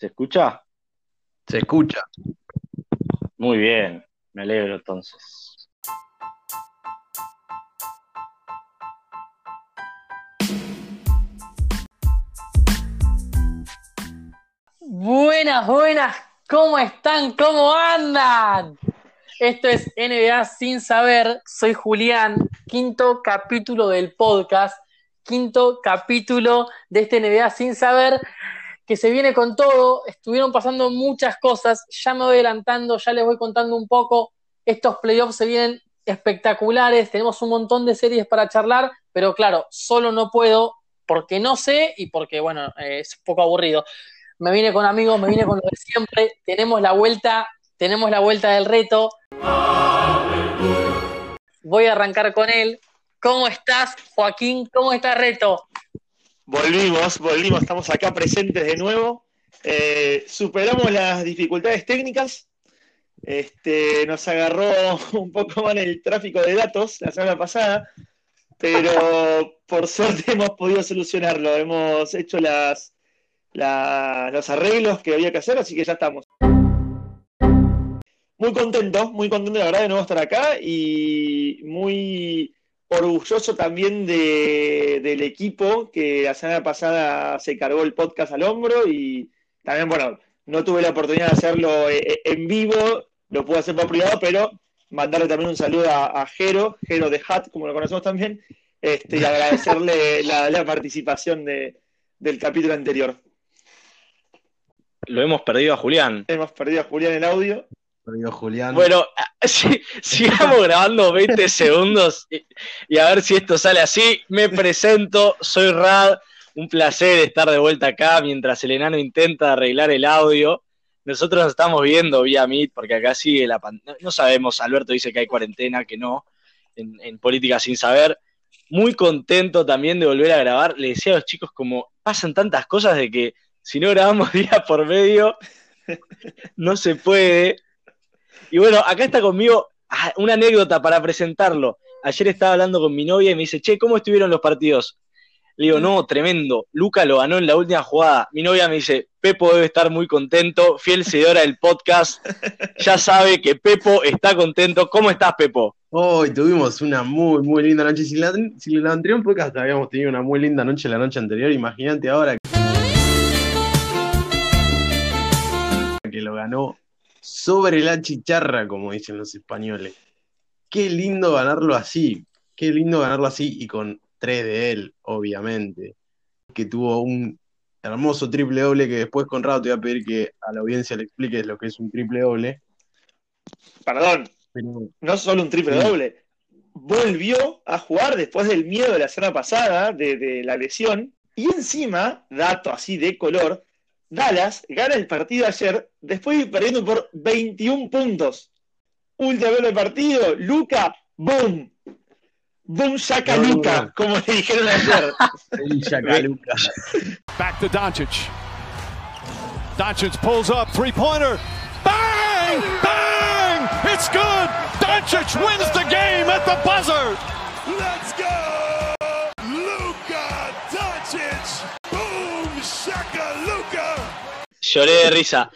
¿Se escucha? Se escucha. Muy bien, me alegro entonces. Buenas, buenas, ¿cómo están? ¿Cómo andan? Esto es NBA sin saber, soy Julián, quinto capítulo del podcast, quinto capítulo de este NBA sin saber, que se viene con todo, estuvieron pasando muchas cosas, ya me voy adelantando, ya les voy contando un poco, estos playoffs se vienen espectaculares, tenemos un montón de series para charlar, pero claro, solo no puedo porque no sé y porque, bueno, eh, es un poco aburrido me vine con amigos, me vine con lo de siempre, tenemos la vuelta, tenemos la vuelta del reto. Voy a arrancar con él. ¿Cómo estás, Joaquín? ¿Cómo está Reto? Volvimos, volvimos, estamos acá presentes de nuevo. Eh, superamos las dificultades técnicas. Este, nos agarró un poco mal el tráfico de datos la semana pasada, pero por suerte hemos podido solucionarlo. Hemos hecho las, los arreglos que había que hacer, así que ya estamos. Muy contento, muy contento la verdad de nuevo estar acá y muy orgulloso también del equipo que la semana pasada se cargó el podcast al hombro y también, bueno, no tuve la oportunidad de hacerlo eh, eh, en vivo, lo pude hacer por privado, pero mandarle también un saludo a, Jero, Jero de Hat, como lo conocemos también, este, y agradecerle la, participación del capítulo anterior lo hemos perdido a Julián. Hemos perdido a Julián el audio. Julián. Bueno, sigamos grabando 20 segundos y, a ver si esto sale así. Me presento, soy Rad. Un placer estar de vuelta acá mientras el enano intenta arreglar el audio. Nosotros nos estamos viendo vía Meet porque acá sigue la pantalla. No sabemos, Alberto dice que hay cuarentena, que no, en, en política sin saber. Muy contento también de volver a grabar. Le decía a los chicos como pasan tantas cosas de que si no grabamos día por medio, no se puede. Y bueno, acá está conmigo ah, una anécdota para presentarlo. Ayer estaba hablando con mi novia y me dice, che, ¿cómo estuvieron los partidos? Le digo, no, tremendo. Luca lo ganó en la última jugada. Mi novia me dice, Pepo debe estar muy contento, fiel seguidora del podcast. Ya sabe que Pepo está contento. ¿Cómo estás, Pepo? Hoy tuvimos una muy, muy linda noche. Si la, si la anterior podcast habíamos tenido una muy linda noche la noche anterior, imagínate ahora. que lo ganó sobre la chicharra, como dicen los españoles. Qué lindo ganarlo así, qué lindo ganarlo así y con tres de él, obviamente. Que tuvo un hermoso triple doble que después, Conrado, te voy a pedir que a la audiencia le expliques lo que es un triple doble. Perdón, no solo un triple doble, volvió a jugar después del miedo de la semana pasada, de, de la lesión, y encima, dato así de color, Dallas gana el partido ayer después de ir perdiendo por 21 puntos. Último del partido, Luca, boom. Boom shaka Luca, como le dijeron ayer. Back to Doncic. Doncic pulls up, three-pointer. Bang! Bang! It's good! Doncic wins the game at the buzzer! Let's go! Luca Doncic! Boom shaka Luca! Lloré de risa.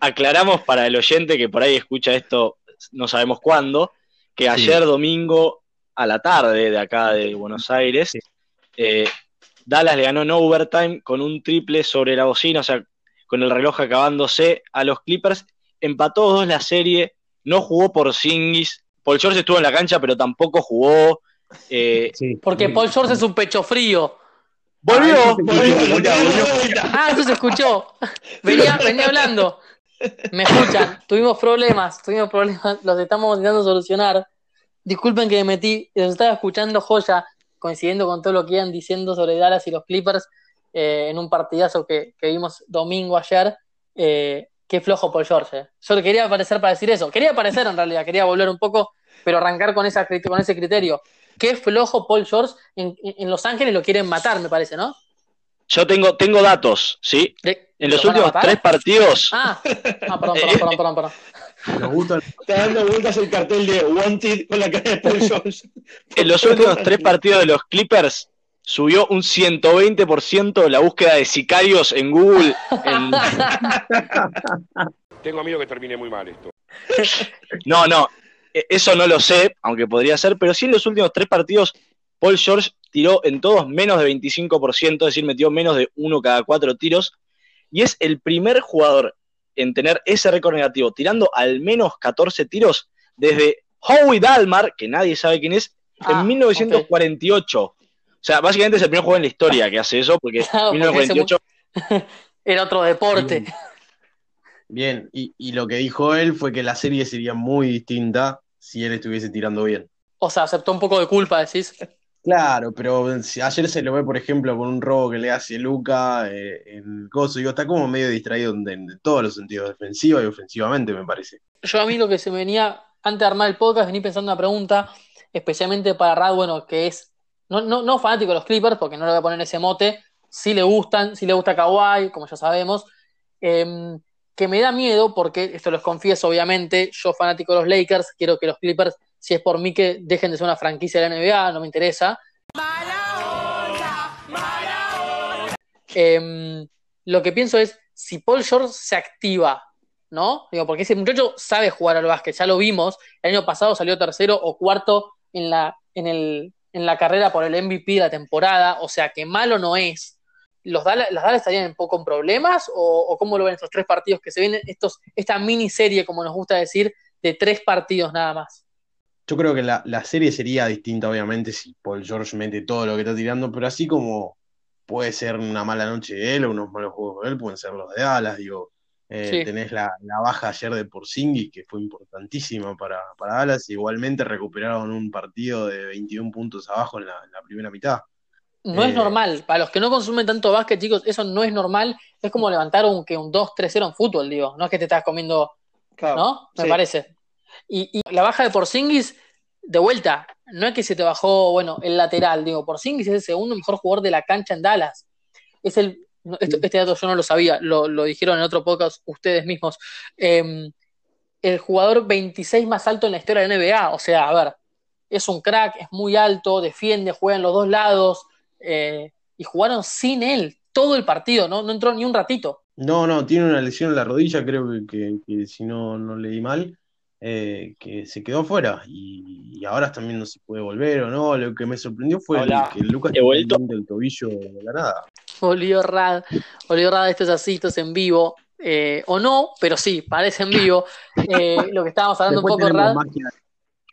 Aclaramos para el oyente que por ahí escucha esto, no sabemos cuándo, que ayer domingo a la tarde de acá de Buenos Aires, eh, Dallas le ganó en overtime con un triple sobre la bocina, o sea, con el reloj acabándose a los Clippers. Empató dos la serie, no jugó por Singis. Paul George estuvo en la cancha, pero tampoco jugó. Eh, Porque Paul George es un pecho frío. Volvió, ah, volvió, Ah, eso se escuchó. Venía, venía hablando. Me escuchan. Tuvimos problemas, tuvimos problemas, los estamos intentando solucionar. Disculpen que me metí, los estaba escuchando joya, coincidiendo con todo lo que iban diciendo sobre Dallas y los Clippers eh, en un partidazo que, vimos domingo ayer. Eh, qué flojo Paul George. Eh. Yo quería aparecer para decir eso. Quería aparecer en realidad, quería volver un poco, pero arrancar con, esa, con ese criterio qué flojo Paul George en, Los Ángeles lo quieren matar, me parece, ¿no? Yo tengo, tengo datos, ¿sí? en los últimos tres partidos. Ah, ah perdón, perdón, perdón, perdón. perdón. Está dando vueltas el cartel de Wanted con la cara de Paul George. en los últimos tres partidos de los Clippers, subió un 120% la búsqueda de sicarios en Google. en- Tengo miedo que termine muy mal esto. No, no, eso no lo sé, aunque podría ser, pero sí en los últimos tres partidos, Paul George tiró en todos menos de 25%, es decir, metió menos de uno cada cuatro tiros, y es el primer jugador en tener ese récord negativo, tirando al menos 14 tiros desde Howie Dalmar, que nadie sabe quién es, Ah, en 1948. O sea, básicamente es el primer jugador en la historia que hace eso, porque Claro, en porque hace 1948 Era otro deporte. Bien, y, y lo que dijo él fue que la serie sería muy distinta si él estuviese tirando bien. O sea, aceptó un poco de culpa, decís. Claro, pero si ayer se lo ve, por ejemplo, con un robo que le hace Luca eh, en el coso, digo, está como medio distraído en, en todos los sentidos, defensiva y ofensivamente, me parece. Yo a mí lo que se me venía, antes de armar el podcast, vení pensando una pregunta, especialmente para Rad, bueno, que es, no, no, no fanático de los Clippers, porque no le voy a poner ese mote, sí le gustan, sí le gusta Kawhi, como ya sabemos, em, que me da miedo, porque esto los confieso, obviamente, yo fanático de los Lakers, quiero que los Clippers, si es por mí, que dejen de ser una franquicia de la NBA, no me interesa. Em, lo que pienso es, si Paul George se activa, ¿no? Digo, porque ese muchacho sabe jugar al básquet, ya lo vimos, el año pasado salió tercero o cuarto en la, en el, en la carrera por el MVP de la temporada, o sea que malo no es. ¿Los Dallas, ¿Las Dallas estarían un poco en problemas? ¿O, o cómo lo ven estos tres partidos que se vienen? Estos, esta miniserie, como nos gusta decir, de tres partidos nada más. Yo creo que la, la serie sería distinta, obviamente, si Paul George mete todo lo que está tirando, pero así como puede ser una mala noche de él o unos malos juegos de él, pueden ser los de Dallas, digo. Eh, Sí. Tenés la, la baja ayer de Porzingis, que fue importantísima para, para Dallas. Igualmente recuperaron un partido de 21 puntos abajo en la, en la primera mitad. No es Eh. normal. Para los que no consumen tanto básquet, chicos, eso no es normal. Es como levantar un, que un 2-3-0 en fútbol, digo. No es que te estás comiendo Claro. ¿no? Me Sí. parece. Y, y la baja de Porzingis, de vuelta, no es que se te bajó, bueno, el lateral, digo, Porzingis es el segundo mejor jugador de la cancha en Dallas. Es el, no, esto- este dato yo no lo sabía, lo, lo dijeron en otro podcast ustedes mismos. Eh, el jugador 26 más alto en la historia de la NBA, o sea, a ver, es un crack, es muy alto, defiende, juega en los dos lados, eh, y jugaron sin él todo el partido, ¿no? No entró ni un ratito. No, no, tiene una lesión en la rodilla, creo que, que- que si no, no leí mal, eh, que se quedó fuera y, y ahora también no se puede volver o no. Lo que me sorprendió fue el- que Lucas he vuelto. del tobillo de la nada. Volvió Rad, volvió Rad, esto es así, esto es en vivo, eh, o no, pero sí, parece en vivo. Eh, lo que estábamos hablando Después un poco, Rad, magia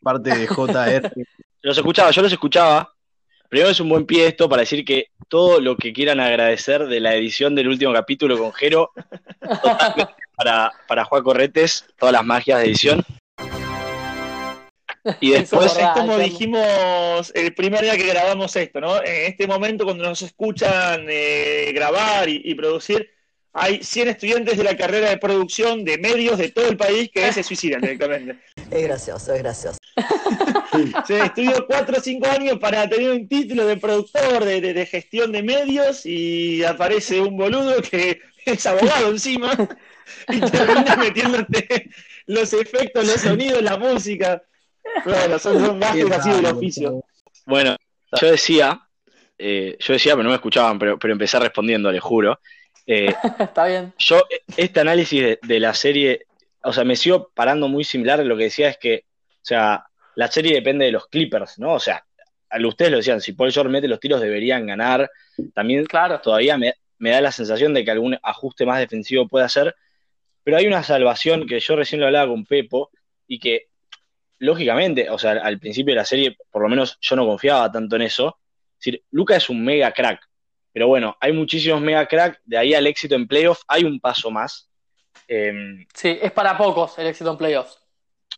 parte de JR. Los escuchaba, yo los escuchaba. Primero es un buen pie esto para decir que todo lo que quieran agradecer de la edición del último capítulo con Jero, totalmente para, para Juan Corretes, todas las magias de edición. Y después, es como dijimos el primer día que grabamos esto, ¿no? En este momento, cuando nos escuchan eh, grabar y, y producir, hay 100 estudiantes de la carrera de producción de medios de todo el país que se suicidan directamente. Es gracioso, es gracioso. Se estudió 4 o 5 años para tener un título de productor, de, de- de gestión de medios, y aparece un boludo que es abogado encima y termina metiéndote los efectos, los sonidos, la música. Bueno, son, son gajes así del oficio. bueno, yo decía, eh, yo decía, pero no me escuchaban, pero, pero empecé respondiendo, les juro. Eh, está bien. yo, este análisis de, de la serie, o sea, me sigo parando muy similar. Lo que decía es que, o sea, la serie depende de los Clippers, ¿no? O sea, a ustedes lo decían, si Paul George mete los tiros deberían ganar. También Claro. todavía me, me da la sensación de que algún ajuste más defensivo puede hacer. Pero hay una salvación que yo recién lo hablaba con Pepo y que, lógicamente, o sea, al principio de la serie, por lo menos yo no confiaba tanto en eso. Es decir, Luca es un mega crack. Pero bueno, hay muchísimos mega crack. De ahí al éxito en playoff hay un paso más. Eh, Sí, es para pocos el éxito en playoffs.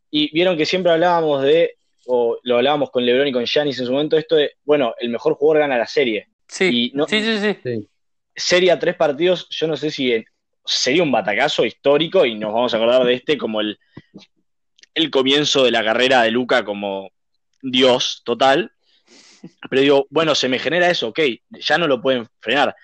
y vieron que siempre hablábamos de, o lo hablábamos con LeBron y con Giannis en su momento, esto de, bueno, el mejor jugador gana la serie. Sí, Y no- sí, sí, sí. Serie a tres partidos, yo no sé si en- sería un batacazo histórico y nos vamos a acordar de este como el, el comienzo de la carrera de Luca como Dios total. Pero digo, bueno, se me genera eso, ok, ya no lo pueden frenar.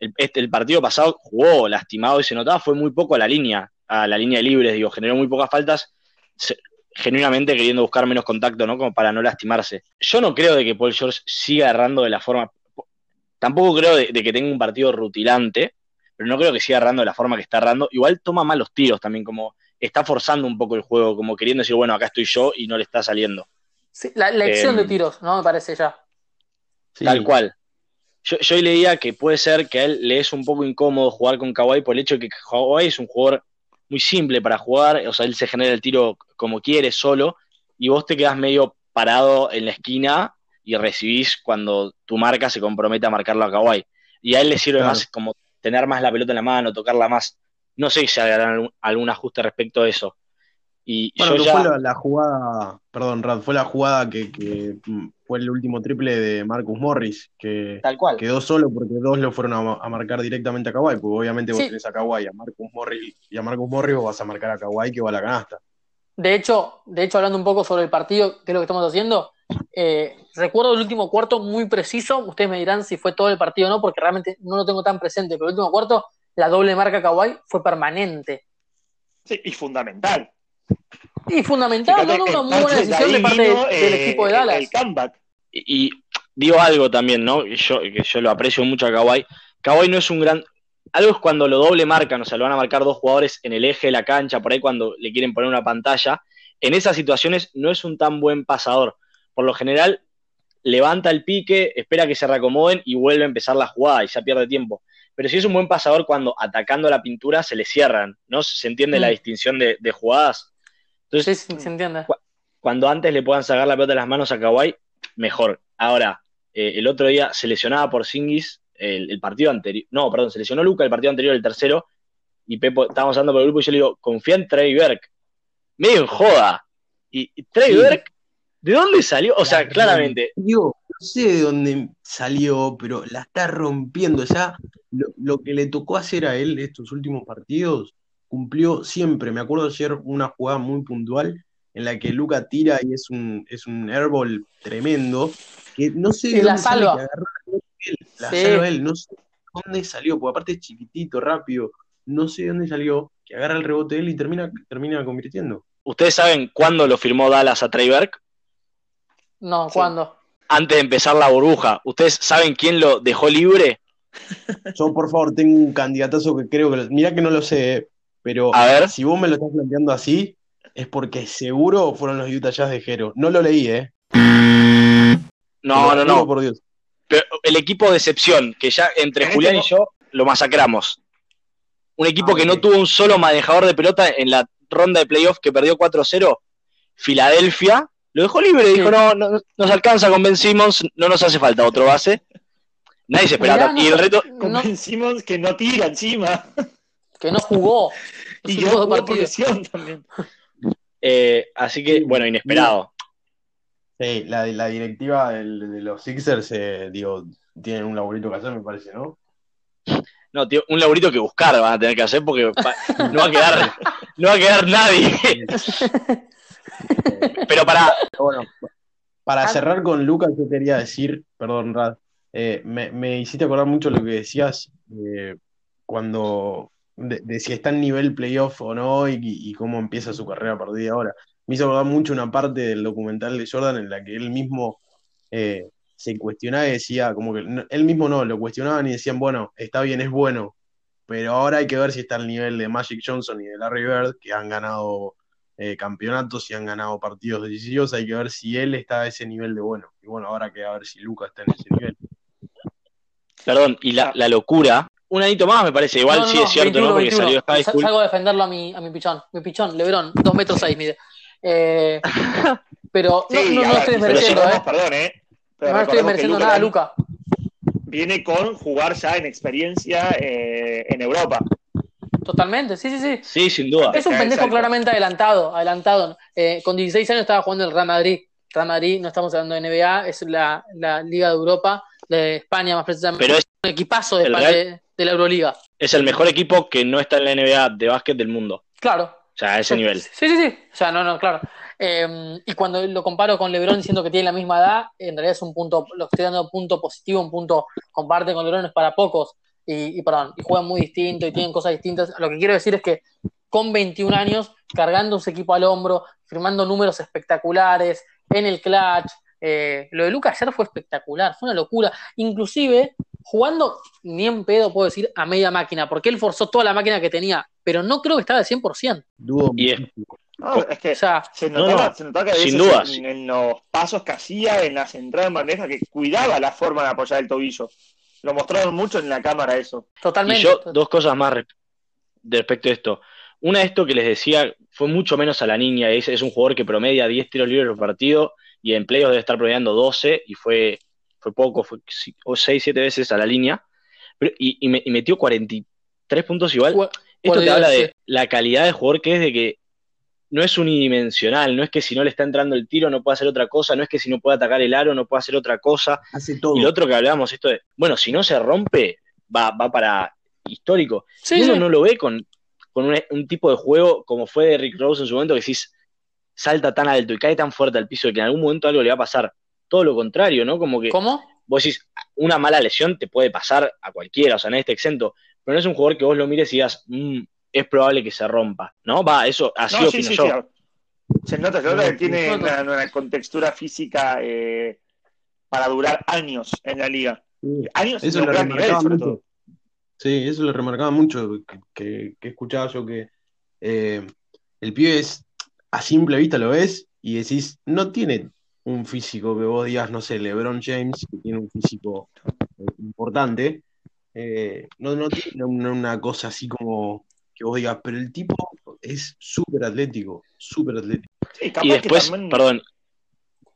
El, este, el partido pasado jugó lastimado y se notaba, fue muy poco a la línea, a la línea de libres, digo, generó muy pocas faltas, se- genuinamente queriendo buscar menos contacto, ¿no? Como para no lastimarse. Yo no creo de que Paul George siga errando de la forma. tampoco creo de, de que tenga un partido rutilante, pero no creo que siga errando de la forma que está errando. Igual toma malos tiros también, como está forzando un poco el juego, como queriendo decir, bueno, acá estoy yo y no le está saliendo. Sí, la, la elección Em, de tiros, ¿no? Me parece ya. Sí. Tal cual. Yo, yo hoy leía que puede ser que a él le es un poco incómodo jugar con Kawhi por el hecho de que Kawhi es un jugador muy simple para jugar, o sea, él se genera el tiro como quiere, solo, y vos te quedás medio parado en la esquina y recibís cuando tu marca se compromete a marcarlo a Kawhi. Y a él le sirve Claro. más como tener más la pelota en la mano, tocarla más. No sé si se hará algún, algún ajuste respecto a eso. Y Bueno, yo ya... fue la, la jugada, perdón, Rad, fue la jugada que, que, fue el último triple de Marcus Morris, que Tal cual. quedó solo porque dos lo fueron a, a marcar directamente a Kawhi, porque obviamente vos Sí. tenés a Kawhi, a Marcus Morris, y a Marcus Morris vos vas a marcar a Kawhi que va a la canasta. De hecho, de hecho, hablando un poco sobre el partido, que es lo que estamos haciendo, eh, recuerdo el último cuarto muy preciso. Ustedes me dirán si fue todo el partido o no, porque realmente no lo tengo tan presente. Pero el último cuarto, la doble marca Kawhi fue permanente. Sí, y fundamental. Y fundamental, muy buena decisión de parte vino, del eh, equipo de Dallas. El comeback. Y, y digo algo también, ¿no? Que yo, que yo lo aprecio mucho a Kawhi. Kawhi no es un gran. Algo es cuando lo doble marcan, o sea, lo van a marcar dos jugadores en el eje de la cancha, por ahí cuando le quieren poner una pantalla. En esas situaciones no es un tan buen pasador. Por lo general, levanta el pique, espera que se reacomoden y vuelve a empezar la jugada y ya pierde tiempo. Pero si es un buen pasador cuando atacando la pintura se le cierran, ¿no? ¿Se entiende Mm. la distinción de, de jugadas? Sí, Entonces, sí, se entiende. cuando antes le puedan sacar la pelota de las manos a Kawhi, mejor. Ahora, eh, el otro día se lesionaba por Singis el, el partido anterior. No, perdón, se lesionó Luca el partido anterior, el tercero. Y Pepo, estábamos hablando por el grupo y yo le digo, confía en Trey Burke. Medio en joda. Y, y Trey Sí. Burke, ¿de dónde salió? O sea, La claramente, Digo, no sé de dónde salió, pero la está rompiendo. Ya lo, lo que le tocó hacer a él estos últimos partidos, cumplió siempre. Me acuerdo ayer una jugada muy puntual en la que Luca tira y es un, es un airball tremendo. Que no sé de la salva. que agarró él, la Sí. salva él, no sé dónde salió, porque aparte es chiquitito, rápido. No sé de dónde salió, que agarra el rebote de él y termina, termina convirtiendo. ¿ustedes saben cuándo lo firmó Dallas a Trey Burke? No, Sí. ¿cuándo? Antes de empezar la burbuja. ¿Ustedes saben quién lo dejó libre? Yo, por favor, tengo un candidatazo que creo que. lo- Mirá que no lo sé, eh, pero A ver. si vos me lo estás planteando así, es porque seguro fueron los Utah Jazz de Jero. No lo leí, ¿eh? No, no, no. por Dios. Pero el equipo de excepción, que ya entre En Julián y este yo lo masacramos. Un equipo Ah, que no tuvo un solo manejador de pelota en la ronda de playoff que perdió 4-0, Filadelfia, lo dejó libre, Sí. dijo, no, no nos alcanza con Ben Simmons, no nos hace falta otro base. Nadie se esperaba. Mirá, y el reto, Con Ben Simmons que no tira encima. Que no jugó. Y que no jugó partidos. posesión también. eh, así que, bueno, inesperado. Sí, la, la directiva del- de los Sixers, eh, digo, tienen un laburito que hacer, me parece, ¿no? No, tío, un laburito que buscar van a tener que hacer porque no va a quedar, no va a quedar nadie. Pero para, Bueno, para Ah. cerrar con Lucas, yo quería decir, perdón, Rad, eh, me, me hiciste acordar mucho lo que decías eh, cuando de, si está en nivel playoff o no y, cómo empieza su carrera a ahora. Me hizo acordar mucho una parte del documental de Jordan en la que él mismo eh, se cuestionaba y decía, como que él mismo no, lo cuestionaban y decían, bueno, está bien, es bueno, pero ahora hay que ver si está al nivel de Magic Johnson y de Larry Bird, que han ganado eh, campeonatos y han ganado partidos decisivos, hay que ver si él está a ese nivel de bueno. Y bueno, ahora queda ver si Luca está en ese nivel. perdón, y la, la locura, un anito más me parece, igual No, no, sí no, es cierto, 21, ¿no? Porque 21. salió High School. Salgo a defenderlo a mi, a mi pichón. Mi pichón, Lebrón, 2 metros 6 mide. Eh, pero no, Sí, no, no ver, estoy desmereciendo, ¿eh? Perdón, ¿eh? Pero No estoy desmereciendo nada, Luca. Viene con jugar ya en experiencia eh, en Europa. Totalmente, sí, sí, sí. Sí, sin duda. Es un pendejo exacto. claramente adelantado, adelantado. Eh, con 16 años estaba jugando en el Real Madrid. Real Madrid, no estamos hablando de NBA, es la, la Liga de Europa, de España más precisamente. Pero es, un equipazo de, el Espa- Real- de- la Euroliga. es el mejor equipo que no está en la NBA de básquet del mundo. Claro. O sea, a ese nivel. Sí, sí, sí. O sea, no, no, claro. Eh, y cuando lo comparo con LeBron diciendo que tiene la misma edad, en realidad es un punto, lo estoy dando punto positivo, un punto comparte con LeBron es para pocos. Y, y perdón, y juegan muy distinto y tienen cosas distintas. Lo que quiero decir es que con 21 años, cargando su equipo al hombro, firmando números espectaculares, en el clutch. eh, lo de Lucas ayer fue espectacular, fue una locura. Inclusive jugando ni en pedo puedo decir a media máquina, porque él forzó toda la máquina que tenía, pero no creo que estaba al 100%. Dudo Y es- muchísimo. No, es que O sea, se No, notaba, no, se notaba que a sin veces dudas. en, en los pasos que hacía, en las entradas en bandeja, que cuidaba la forma de apoyar el tobillo. Lo mostraron mucho en la cámara eso. totalmente. Y yo, dos cosas más respecto a esto. Una de esto que les decía fue mucho menos a la niña. Es, es un jugador que promedia 10 tiros libres por partido y en playoffs debe estar promediando 12 y fue, fue poco, fue 6, 7 veces a la línea. Pero- y, y me- y metió 43 puntos igual. Esto te habla de la calidad de jugador que es de que no es unidimensional, no es que si no le está entrando el tiro no puede hacer otra cosa, no es que si no puede atacar el aro no puede hacer otra cosa. Hace todo. Y lo otro que hablábamos, esto de, bueno, si no se rompe, va, va para histórico. Sí, Y uno sí. no lo ve con, con un, un tipo de juego como fue de Rick Rose en su momento, que decís, salta tan alto y cae tan fuerte al piso que en algún momento algo le va a pasar. Todo lo contrario, ¿no? Como que ¿Cómo? vos decís, una mala lesión te puede pasar a cualquiera, o sea, nadie está exento, pero no es un jugador que vos lo mires y digas, "Mm, es probable que se rompa, ¿no? Va, eso así No, opino sí, yo. sí. Se nota, se nota que tiene una, una contextura física eh, para durar años en la liga. Años Eso en lo nivel, remarcaba sobre mucho. todo. Sí, eso lo remarcaba mucho, que, que- que escuchaba yo que eh, el pibe es, a simple vista lo ves y decís, no tiene un físico que vos digas, no sé, LeBron James, que tiene un físico eh, importante, eh, no, no tiene una, una cosa así como que vos digas, pero el tipo es súper atlético, súper atlético. Sí, capaz Y después, que también, perdón,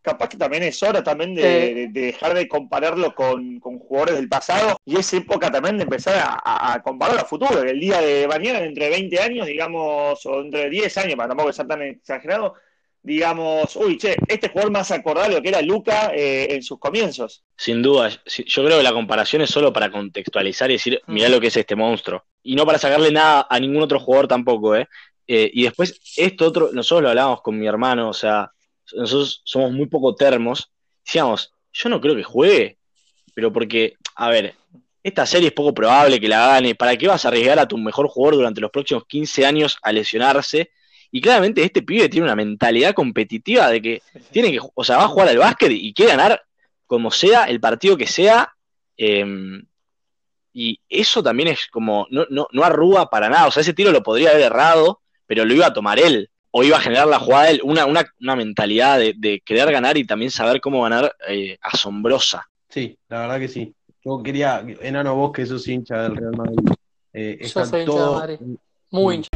capaz que también es hora también de, Eh. de- de dejar de compararlo con, con jugadores del pasado y es época también de empezar a, a- a compararlo a futuro, el día de mañana, entre 20 años, digamos, o entre 10 años, para tampoco ser tan exagerado, digamos, uy, che, este jugador más acordado lo que era Luca eh, en sus comienzos. sin duda, yo creo que la comparación es solo para contextualizar y decir, mirá lo que es este monstruo. Y no para sacarle nada a ningún otro jugador tampoco, ¿eh? Eh, y después, esto otro, nosotros lo hablábamos con mi hermano, o sea, nosotros somos muy poco termos. Decíamos, yo no creo que juegue, pero porque, a ver, esta serie es poco probable que la gane. ¿Para qué vas a arriesgar a tu mejor jugador durante los próximos 15 años a lesionarse? Y claramente este pibe tiene una mentalidad competitiva de que tiene que, o sea, va a jugar al básquet y quiere ganar como sea, el partido que sea. eh, y eso también es como, no, no, no arruga para nada. O sea, ese tiro lo podría haber errado, pero lo iba a tomar él. O iba a generar la jugada él. Una, una, una mentalidad de, de querer ganar y también saber cómo ganar eh, asombrosa. Sí, la verdad que sí. Yo quería, Enano, vos que sos hincha del Real Madrid, eh, Yo hincha de todo, Madrid. Muy hincha.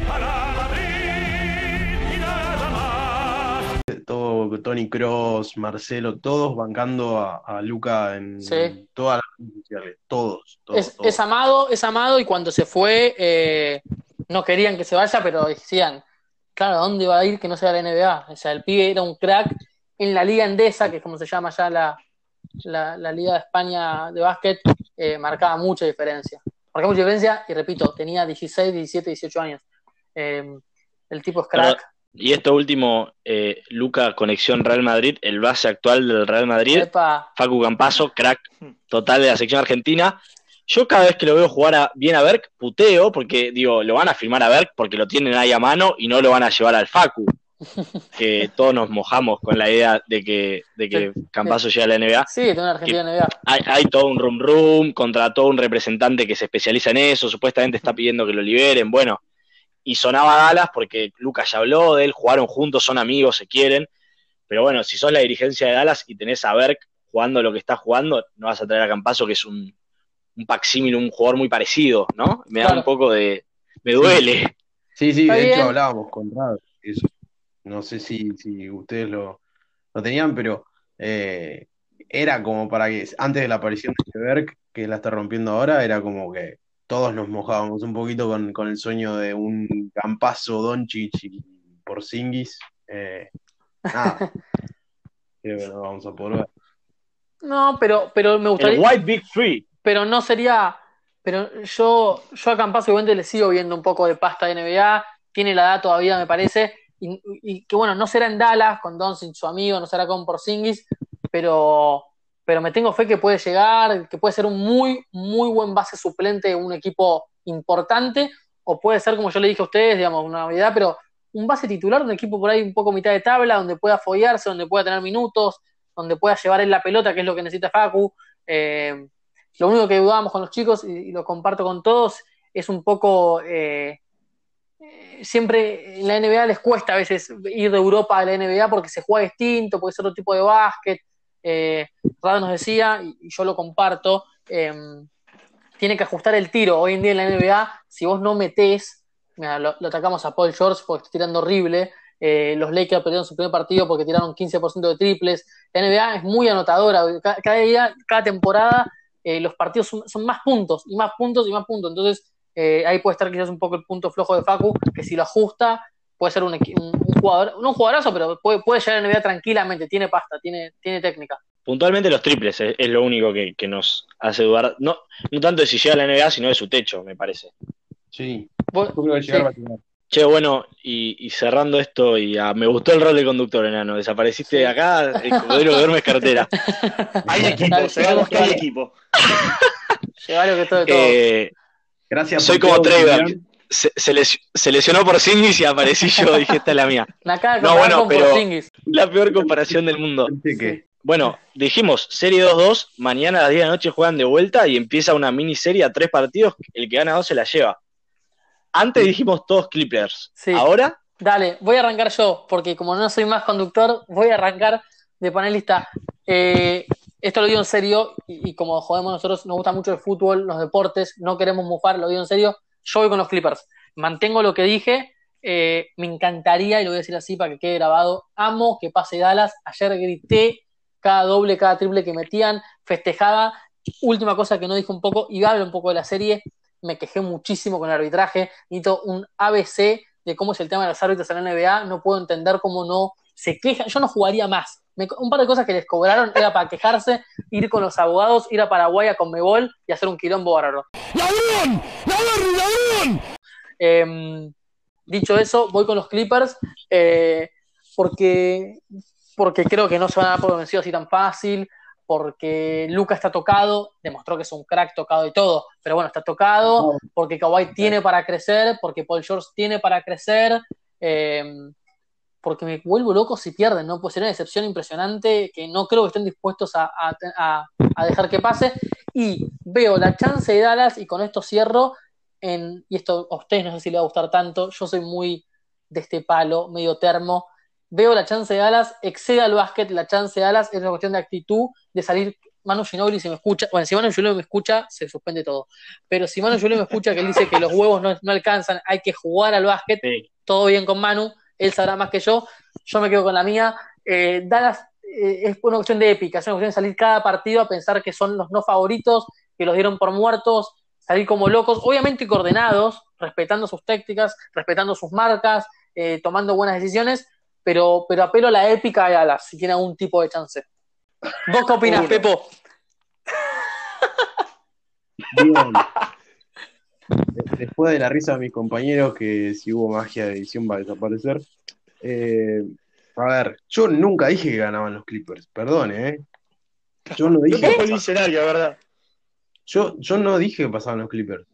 Todo Tony Cross, Marcelo, todos bancando a, a Luca en Sí. todas las redes sociales, todos, todos, Es, todos. es amado, es amado y cuando se fue eh, no querían que se vaya, pero decían, claro, ¿a dónde va a ir que no sea la NBA? O sea, el pibe era un crack en la Liga Endesa, que es como se llama ya la, la, la Liga de España de básquet, eh, marcaba mucha diferencia. Marcaba mucha diferencia y repito, tenía 16, 17, 18 años. Eh, el tipo es crack. Y esto último, eh, Luca, conexión Real Madrid, el base actual del Real Madrid, Epa, Facu Campazo, crack total de la sección argentina. Yo cada vez que lo veo jugar a- bien a Berk, puteo, porque digo, lo van a firmar a Berk porque lo tienen ahí a mano y no lo van a llevar al Facu. Que todos nos mojamos con la idea de que, de que Campazo llegue a la NBA. sí, tiene una Argentina NBA. Hay, hay todo un room room, contrató un representante que se especializa en eso, supuestamente está pidiendo que lo liberen, bueno. Y sonaba Dallas porque Lucas ya habló de él, jugaron juntos, son amigos, se quieren. Pero bueno, si sos la dirigencia de Dallas y tenés a Berk jugando lo que está jugando, no vas a traer a Campazo, que es un, un facsímil, un jugador muy parecido, ¿no? Me da un poco de. Me duele. Sí, sí, de bien. hecho hablábamos con Rad, eso. No sé si, si ustedes lo, lo tenían, pero eh, era como para que antes de la aparición de Berg, que la está rompiendo ahora, era como que todos nos mojábamos un poquito con, con el sueño de un Campazo, Doncic y Porzingis. Eh, nada, creo que no vamos a poder ver. No, pero, pero me El gustaría. White Big Three. pero no sería. Pero yo, yo a Campazo igualmente le sigo viendo un poco de pasta de NBA, tiene la edad todavía, me parece, y, y que bueno, no será en Dallas con Doncic, su amigo, no será con Porzingis, pero, pero me tengo fe que puede llegar, que puede ser un muy, muy buen base suplente de un equipo importante, o puede ser, como yo le dije a ustedes, digamos, una novedad, pero un base titular un equipo por ahí un poco mitad de tabla, donde pueda follarse, donde pueda tener minutos, donde pueda llevar él la pelota, que es lo que necesita Facu. Eh, lo único que dudábamos con los chicos, y, lo comparto con todos, es un poco... eh, siempre en la NBA les cuesta a veces ir de Europa a la NBA porque se juega distinto, porque es otro tipo de básquet. Eh, Rado nos decía, y, yo lo comparto, eh, tiene que ajustar el tiro. Hoy en día en la NBA, si vos no metés, mira, lo, atacamos a Paul George porque está tirando horrible. eh, los Lakers perdieron su primer partido porque tiraron 15% de triples. La NBA es muy anotadora. Cada, día, cada temporada, eh, los partidos son, son más puntos y más puntos y más puntos. Entonces, ahí puede estar quizás un poco el punto flojo de Facu, que si lo ajusta, puede ser un, equi- un- un jugador, no un jugadorazo, pero puede, puede llegar a la NBA tranquilamente, tiene pasta, tiene, tiene técnica. Puntualmente los triples es, es lo único que, que nos hace dudar. No, no tanto de si llega a la NBA, sino de su techo, me parece. Sí, Vos- yo creo que llegar sí. va a llegar. Che, bueno, y, y cerrando esto, y ah, me gustó el rol de conductor, enano. Desapareciste de acá, el cocodrilo que duerme es cartera. Hay equipo, Dale, sabemos que hay equipo. Llevario que todo todo. Eh, Gracias Soy por como. Julián. Se, se les- se lesionó por Singis y aparecí yo, dije, esta es la mía. Acá No, bueno, con pero-. La peor comparación del mundo. Bueno, dijimos, serie 2-2, mañana a las 10 de la noche juegan de vuelta y empieza una miniserie a tres partidos, el que gana dos se la lleva. Antes dijimos todos Clippers, Sí. ahora Dale, voy a arrancar yo, porque como no soy más conductor, voy a arrancar de panelista. Eh, esto lo digo en serio, y, y como jodemos nosotros, nos gusta mucho el fútbol, los deportes, no queremos mufar, lo digo en serio. Yo voy con los Clippers. Mantengo lo que dije. eh, me encantaría, y lo voy a decir así para que quede grabado, amo que pase Dallas. Ayer grité cada doble, cada triple que metían, festejaba. Última cosa que no dije un poco, y hablo un poco de la serie, me quejé muchísimo con el arbitraje. Necesito un ABC de cómo es el tema de los árbitros en la NBA. No puedo entender cómo no se quejan. Yo no jugaría más. Me- un par de cosas que les cobraron era para quejarse, ir con los abogados, ir a Paraguay a Conmebol y hacer un quilombo bárbaro. ¡Ladrón! ¡Ladrón! ¡Ladrón! Eh, dicho eso, voy con los Clippers eh, porque, porque creo que no se van a dar por vencido así tan fácil, porque Luca está tocado, demostró que es un crack tocado y todo, pero bueno, está tocado, porque Kawhi tiene para crecer, porque Paul George tiene para crecer, eh, porque me vuelvo loco si pierden, ¿no? Pues sería una decepción impresionante que no creo que estén dispuestos a, a- a- dejar que pase. Y veo la chance de Dallas, y con esto cierro, en, y esto a ustedes no sé si les va a gustar tanto, yo soy muy de este palo, medio termo. Veo la chance de Dallas, excede al básquet, la chance de Dallas es una cuestión de actitud, de salir. Manu Ginobili, si me escucha, bueno, si Manu Ginobili me escucha, se suspende todo. Pero si Manu Ginobili me escucha que él dice que los huevos no, no alcanzan, hay que jugar al básquet, Sí. todo bien con Manu, él sabrá más que yo, yo me quedo con la mía. Eh, Dallas eh, es una cuestión de épica, es una cuestión de salir cada partido a pensar que son los no favoritos, que los dieron por muertos, salir como locos, obviamente coordenados, respetando sus tácticas, respetando sus marcas, eh, tomando buenas decisiones, pero, pero apelo a la épica de Dallas, si tiene algún tipo de chance. ¿Vos qué opinas, Uno. Pepo? Bien. De- Después de la risa de mis compañeros, que si hubo magia de edición va a desaparecer. eh, a ver, yo nunca dije que ganaban los Clippers, perdón, ¿eh? Yo no Yo dije, diccionario, ¿verdad? yo, yo no dije que pasaban los Clippers.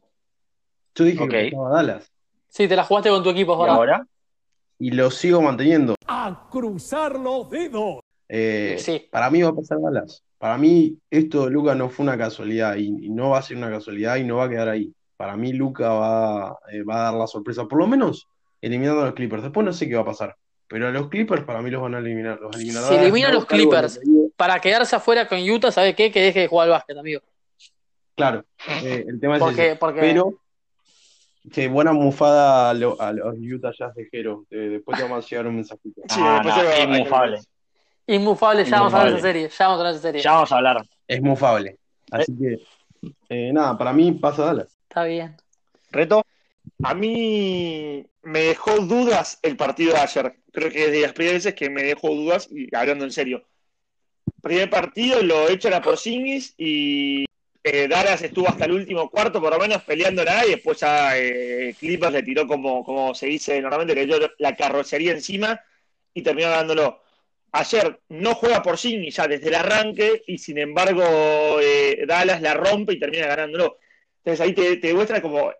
Yo dije que pasaba Dallas. Sí, te la jugaste con tu equipo, ¿Y Jorge. ahora? Y lo sigo manteniendo. A cruzar los dedos. Eh, Sí. Para mí va a pasar Dallas. Para mí esto de Luca no fue una casualidad y, y no va a ser una casualidad y no va a quedar ahí. Para mí Luca va, eh, va a dar la sorpresa, por lo menos eliminando a los Clippers. Después no sé qué va a pasar. Pero a los Clippers para mí los van a eliminar. Los Si elimina a los Clippers. Para quedarse afuera con Utah, ¿sabe qué? Que deje de jugar al básquet, amigo. Claro, eh, el tema es Porque, ese. porque Pero, que buena mufada a, lo- a los Utah Jazz de Jero. Eh, después te vamos a llegar un mensajito. Sí, Ah, después no, se va- es inmufable. inmufable, ya vamos a hablar de esa serie, ya vamos a hablar de esa serie. Ya vamos a hablar. Es mufable. Así que, eh, nada, para mí pasa Dallas. Está bien. ¿Reto? A mí me dejó dudas el partido de ayer. Creo que es de las primeras veces que me dejó dudas, y hablando en serio. Primer partido lo echan a Porzingis y eh, Dallas estuvo hasta el último cuarto, por lo menos, peleando nada, y después ya eh, Clippers le tiró como, como se dice normalmente, le dio la carrocería encima y terminó ganándolo. Ayer no juega Porzingis ya desde el arranque, y sin embargo eh, Dallas la rompe y termina ganándolo. Entonces ahí te, te demuestra como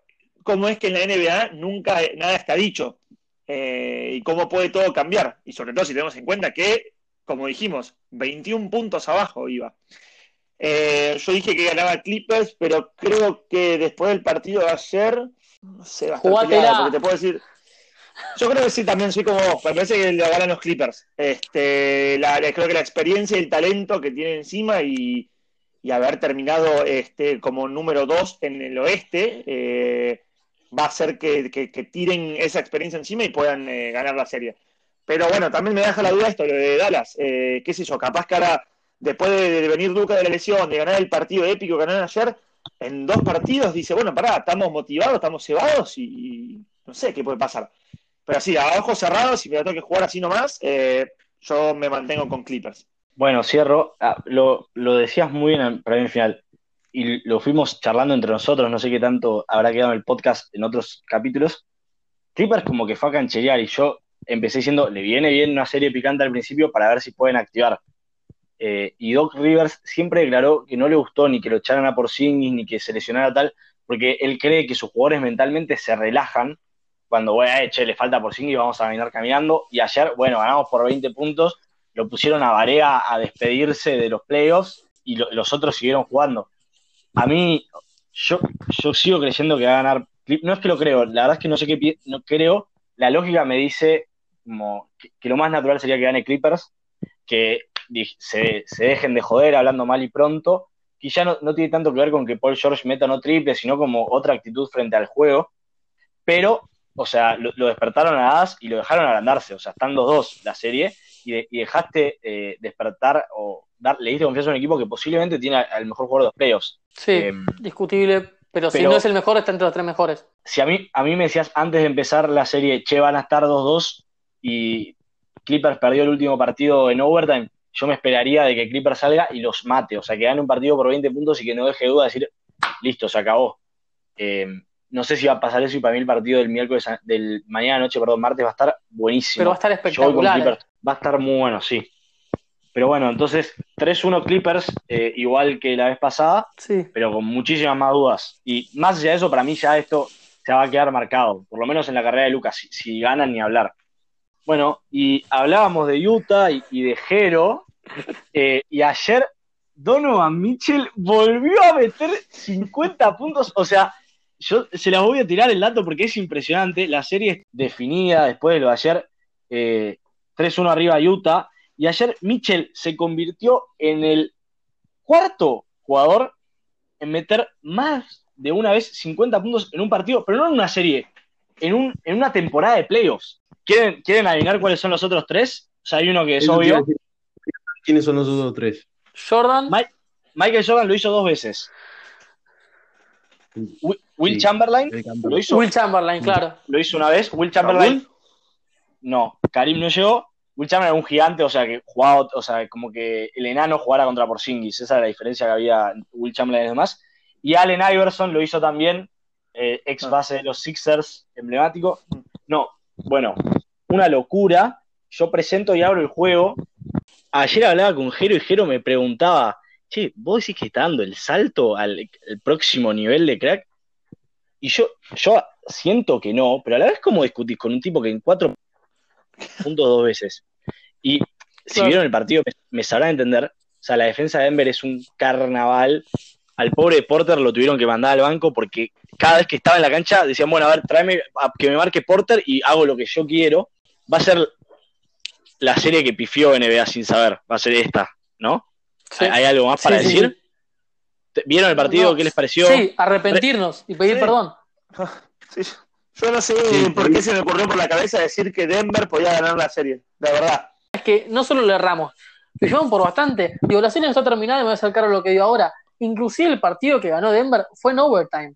cómo es que en la NBA nunca nada está dicho eh, y cómo puede todo cambiar. Y sobre todo si tenemos en cuenta que, como dijimos, 21 puntos abajo iba. Eh, yo dije que ganaba Clippers, pero creo que después del partido de ayer, no sé, peleado, porque te puedo decir. Yo creo que sí, también soy como vos, me parece que lo ganan los Clippers. Este, la- creo que la experiencia y el talento que tiene encima y, y haber terminado este, como número dos en el oeste eh, va a hacer que, que- tiren esa experiencia encima y puedan eh, ganar la serie. Pero bueno, también me deja la duda esto, lo de Dallas. Eh, qué sé yo, capaz que ahora, después de, venir Luca de la lesión, de ganar el partido épico que ganaron ayer, en dos partidos dice, bueno, pará, estamos motivados, estamos cebados y, y no sé qué puede pasar. Pero sí, a ojos cerrados, si me tengo que jugar así nomás, yo me mantengo con Clippers. Bueno, cierro. Ah, lo, lo decías muy bien para mí al final. Y lo fuimos charlando entre nosotros, no sé qué tanto habrá quedado en el podcast en otros capítulos. Clippers como que fue a cancherear y yo empecé diciendo, le viene bien una serie picante al principio para ver si pueden activar. Eh, y Doc Rivers siempre declaró que no le gustó ni que lo echaran a Porzingis ni que se lesionara tal, porque él cree que sus jugadores mentalmente se relajan cuando, bueno, eh, che, le falta Porzingis, vamos a caminar caminando. Y ayer, bueno, ganamos por 20 puntos, lo pusieron a Varea a despedirse de los playoffs y lo- los otros siguieron jugando. A mí, yo, yo sigo creyendo que va a ganar. No es que lo creo, la verdad es que no sé qué no creo. La lógica me dice como que, lo más natural sería que gane Clippers, que se, se dejen de joder hablando mal y pronto. Que ya no, tiene tanto que ver con que Paul George meta no triple, sino como otra actitud frente al juego. Pero, o sea, lo, despertaron a Das y lo dejaron agrandarse. O sea, están los dos la serie y, de- y dejaste eh, despertar o dar, le diste confianza a un equipo que posiblemente tiene al- mejor jugador de los playoffs. Sí, Em, discutible, pero, si no es el mejor, está entre los tres mejores. si a mí, a mí me decías antes de empezar la serie, che, van a estar 2-2 y Clippers perdió el último partido en overtime, yo me esperaría de que Clippers salga y los mate, o sea, que gane un partido por 20 puntos y que no deje duda de decir, listo, se acabó. Eh, no sé si va a pasar eso y para mí el partido del miércoles, del mañana noche, perdón, martes va a estar buenísimo. Pero va a estar Yo voy con espectacular. Clippers. Va a estar muy bueno, sí. Pero bueno, entonces 3-1 Clippers, eh, igual que la vez pasada, Sí. pero con muchísimas más dudas. Y más allá de eso, para mí ya esto se va a quedar marcado, por lo menos en la carrera de Lucas, si, si ganan ni hablar. Bueno, y hablábamos de Utah y, y de Jero, eh, y ayer Donovan Mitchell volvió a meter 50 puntos, o sea, yo se las voy a tirar el dato porque es impresionante, la serie es definida después de lo de ayer, eh, 3-1 arriba Utah, y ayer Mitchell se convirtió en el cuarto jugador en meter más de una vez 50 puntos en un partido, pero no en una serie, en, un, en una temporada de playoffs. ¿Quieren, ¿Quieren adivinar cuáles son los otros tres? O sea, hay uno que es Eso obvio. ¿Quiénes son los otros tres? Jordan, Mike- Michael Jordan lo hizo dos veces. Wi- Will Sí. Chamberlain lo hizo, Will Chamberlain, claro. lo hizo una vez. Will Chamberlain, no. Karim no llegó. Will Chamberlain era un gigante, o sea, que jugaba, o sea, como que el enano jugara contra Porzingis. Esa era la diferencia que había Will Chamberlain y demás. Y Allen Iverson lo hizo también, eh, ex base de los Sixers, emblemático. No, bueno, una locura. Yo presento y abro el juego. Ayer hablaba con Jero y Jero me preguntaba, che, ¿vos decís que está dando el salto al, próximo nivel de crack? Y yo, yo siento que no, pero a la vez como discutís con un tipo que en cuatro puntos dos veces. Y si Claro. vieron el partido, me, me sabrán entender. O sea, la defensa de Denver es un carnaval. Al pobre Porter lo tuvieron que mandar al banco porque cada vez que estaba en la cancha decían, bueno, a ver, tráeme a que me marque Porter y hago lo que yo quiero. Va a ser la serie que pifió NBA sin saber. Va a ser esta, ¿no? Sí. ¿Hay, algo más para Sí, sí, decir? ¿Te- ¿Vieron el partido? No, ¿Qué les pareció? Sí, arrepentirnos y pedir Sí. perdón. Yo no sé Sí, por sí. qué se me ocurrió por la cabeza decir que Denver podía ganar la serie, la verdad. Es que no solo le erramos, lo llevamos por bastante. Digo, la serie no está terminada y me voy a acercar a lo que digo ahora. Inclusive el partido que ganó Denver fue en overtime.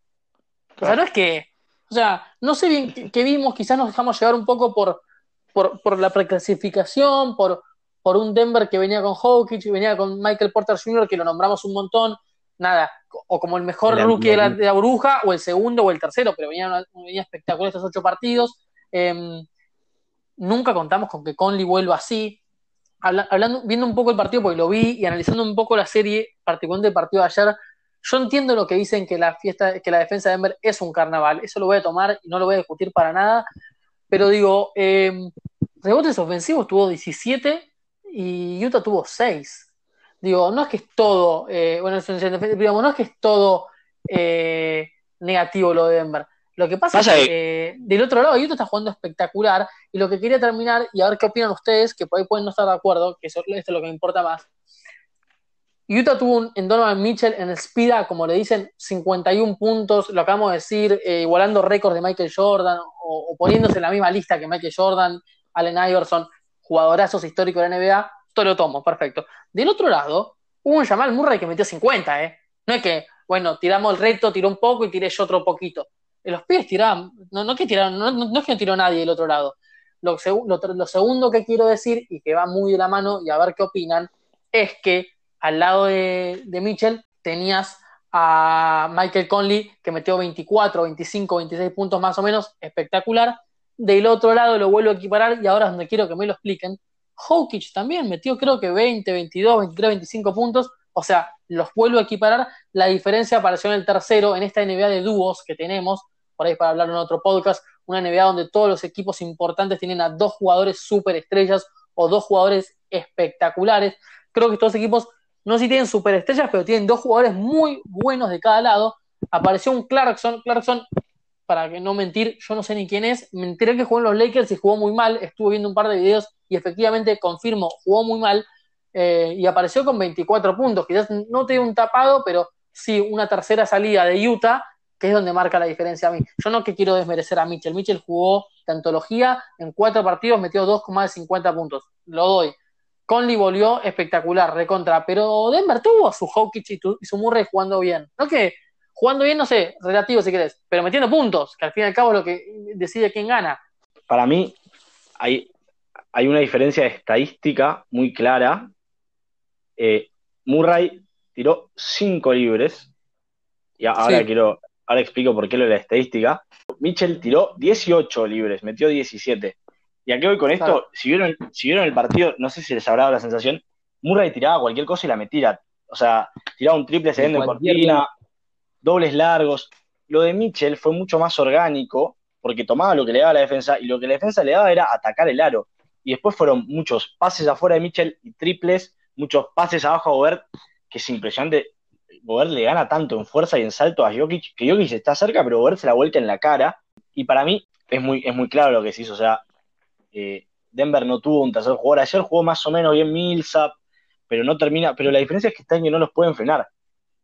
O sea, no es que. O sea, no sé bien qué, vimos, quizás nos dejamos llevar un poco por, por, por la preclasificación, por, por un Denver que venía con Hawkins, y venía con Michael Porter Jr., que lo nombramos un montón. Nada, o como el mejor rookie de la, de la bruja, o el segundo o el tercero, pero venía, venía espectacular estos ocho partidos. Em, nunca contamos con que Conley vuelva así. Habla- hablando, viendo un poco el partido, porque lo vi, y analizando un poco la serie, particularmente el partido de ayer, yo entiendo lo que dicen que la fiesta, que la defensa de Denver es un carnaval. Eso lo voy a tomar y no lo voy a discutir para nada. Pero digo, eh, rebotes ofensivos tuvo 17 y Utah tuvo 6. Digo, no es que es todo, eh, bueno, digamos, no es que es todo eh, negativo lo de Denver. Lo que pasa, Pasa es que eh, del otro lado Utah está jugando espectacular y lo que quería terminar, y a ver qué opinan ustedes, que por ahí pueden no estar de acuerdo, que eso, esto es lo que me importa más. Utah tuvo un, en Donovan Mitchell en el Spida, como le dicen, 51 puntos, lo acabamos de decir, eh, igualando récords de Michael Jordan o, o poniéndose en la misma lista que Michael Jordan, Allen Iverson, jugadorazos históricos de la NBA, todo lo tomo, perfecto. Del otro lado, hubo un Jamal Murray que metió 50, ¿eh? No es que, bueno, tiramos el recto, tiró un poco y tiré yo otro poquito. Eh, Los pies tiraban, no, no que tiraron, no, no- es que no tiró nadie del otro lado. Lo, lo, lo segundo que quiero decir, y que va muy de la mano, y a ver qué opinan, es que al lado de, de Mitchell tenías a Michael Conley que metió 24, 25, 26 puntos más o menos, espectacular. Del otro lado lo vuelvo a equiparar y ahora es donde quiero que me lo expliquen. Jokic también metió creo que 20, 22, 23, 25 puntos. O sea, los vuelvo a equiparar. La diferencia apareció en el tercero, en esta NBA de dúos que tenemos, por ahí para hablar en otro podcast, una NBA donde todos los equipos importantes tienen a dos jugadores superestrellas o dos jugadores espectaculares. Creo que estos equipos no sé si tienen superestrellas, pero tienen dos jugadores muy buenos de cada lado. Apareció un Clarkson, Clarkson, para que no mentir, yo no sé ni quién es, me enteré que jugó en los Lakers y jugó muy mal, estuve viendo un par de videos y efectivamente confirmo, jugó muy mal eh, y apareció con 24 puntos, quizás no te dio un tapado, pero sí una tercera salida de Utah, que es donde marca la diferencia a mí. Yo no que quiero desmerecer a Mitchell, Mitchell jugó de antología, en cuatro partidos metió dos con más de 50 puntos, lo doy. Conley volvió espectacular, recontra, pero Denver tuvo a su Jokic y, y su Murray jugando bien. No que jugando bien, no sé, relativo si querés, pero metiendo puntos, que al fin y al cabo es lo que decide quién gana. Para mí hay, hay una diferencia estadística muy clara. Eh, Murray tiró 5 libres, y ahora Sí. quiero, ahora explico por qué lo de la estadística. Mitchell tiró 18 libres, metió 17. ¿Y a qué voy con esto? Claro. Si, vieron, si vieron el partido, no sé si les habrá dado la sensación, Murray tiraba cualquier cosa y la metía. O sea, tiraba un triple de cualquier cortina, dobles largos. Lo de Mitchell fue mucho más orgánico porque tomaba lo que le daba la defensa y lo que la defensa le daba era atacar el aro. Y después fueron muchos pases afuera de Mitchell y triples, muchos pases abajo a Gobert, que es impresionante. Gobert le gana tanto en fuerza y en salto a Jokic, que Jokic está cerca, pero Gobert se la vuelta en la cara. Y para mí es muy, es muy claro lo que se hizo. O sea, eh, Denver no tuvo un tercer jugador. Ayer jugó más o menos bien Millsap, pero no termina. Pero la diferencia es que este año no los pueden frenar.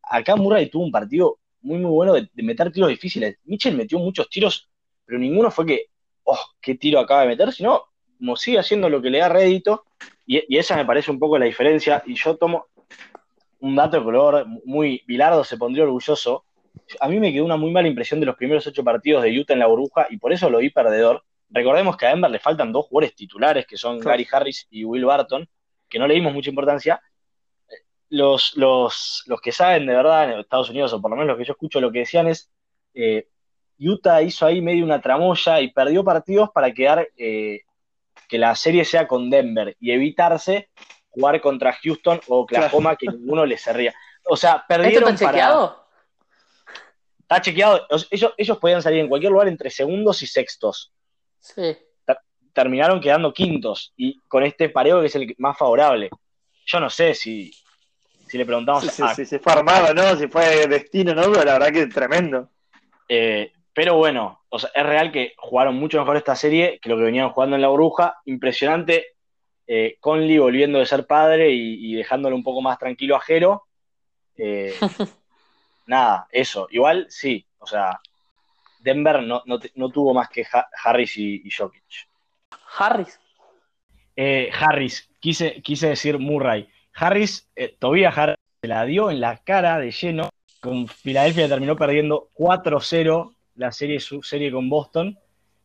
Acá Murray tuvo un partido muy, muy bueno de, de meter tiros difíciles. Mitchell metió muchos tiros, pero ninguno fue que, oh, qué tiro acaba de meter, sino como sigue haciendo lo que le da rédito. Y, y esa me parece un poco la diferencia. Y yo tomo un dato de color muy. Bilardo se pondría orgulloso. A mí me quedó una muy mala impresión de los primeros ocho partidos de Utah en la burbuja y por eso lo vi perdedor. Recordemos que a Denver le faltan dos jugadores titulares, que son Claro. Gary Harris y Will Barton, que no le dimos mucha importancia. Los, los, los que saben de verdad en Estados Unidos, o por lo menos los que yo escucho, lo que decían es, eh, Utah hizo ahí medio una tramoya y perdió partidos para quedar, eh, que la serie sea con Denver y evitarse jugar contra Houston o Oklahoma, que ninguno les cerría. O sea, ¿Esto perdieron está para... chequeado? Está chequeado. Ellos, ellos podían salir en cualquier lugar entre segundos y sextos. Sí. Terminaron quedando quintos y con este pareo que es el más favorable. Yo no sé si, si le preguntamos Sí, sí, a sí, fue armado, ¿no? Si fue destino, ¿no? Pero la verdad que es tremendo. Eh, pero bueno, o sea, es real que jugaron mucho mejor esta serie que lo que venían jugando en la bruja. Impresionante. Eh, Conley volviendo de ser padre y, y dejándolo un poco más tranquilo a Jero. Eh, nada, eso. Igual sí, o sea, Denver no, no, te- no tuvo más que Ha- Harris y, y Jokic. Harris. Eh, Harris, quise, quise decir Murray. Harris, eh, Tobias Harris se la dio en la cara de lleno. Con Filadelfia terminó perdiendo 4-0 la serie, su serie con Boston.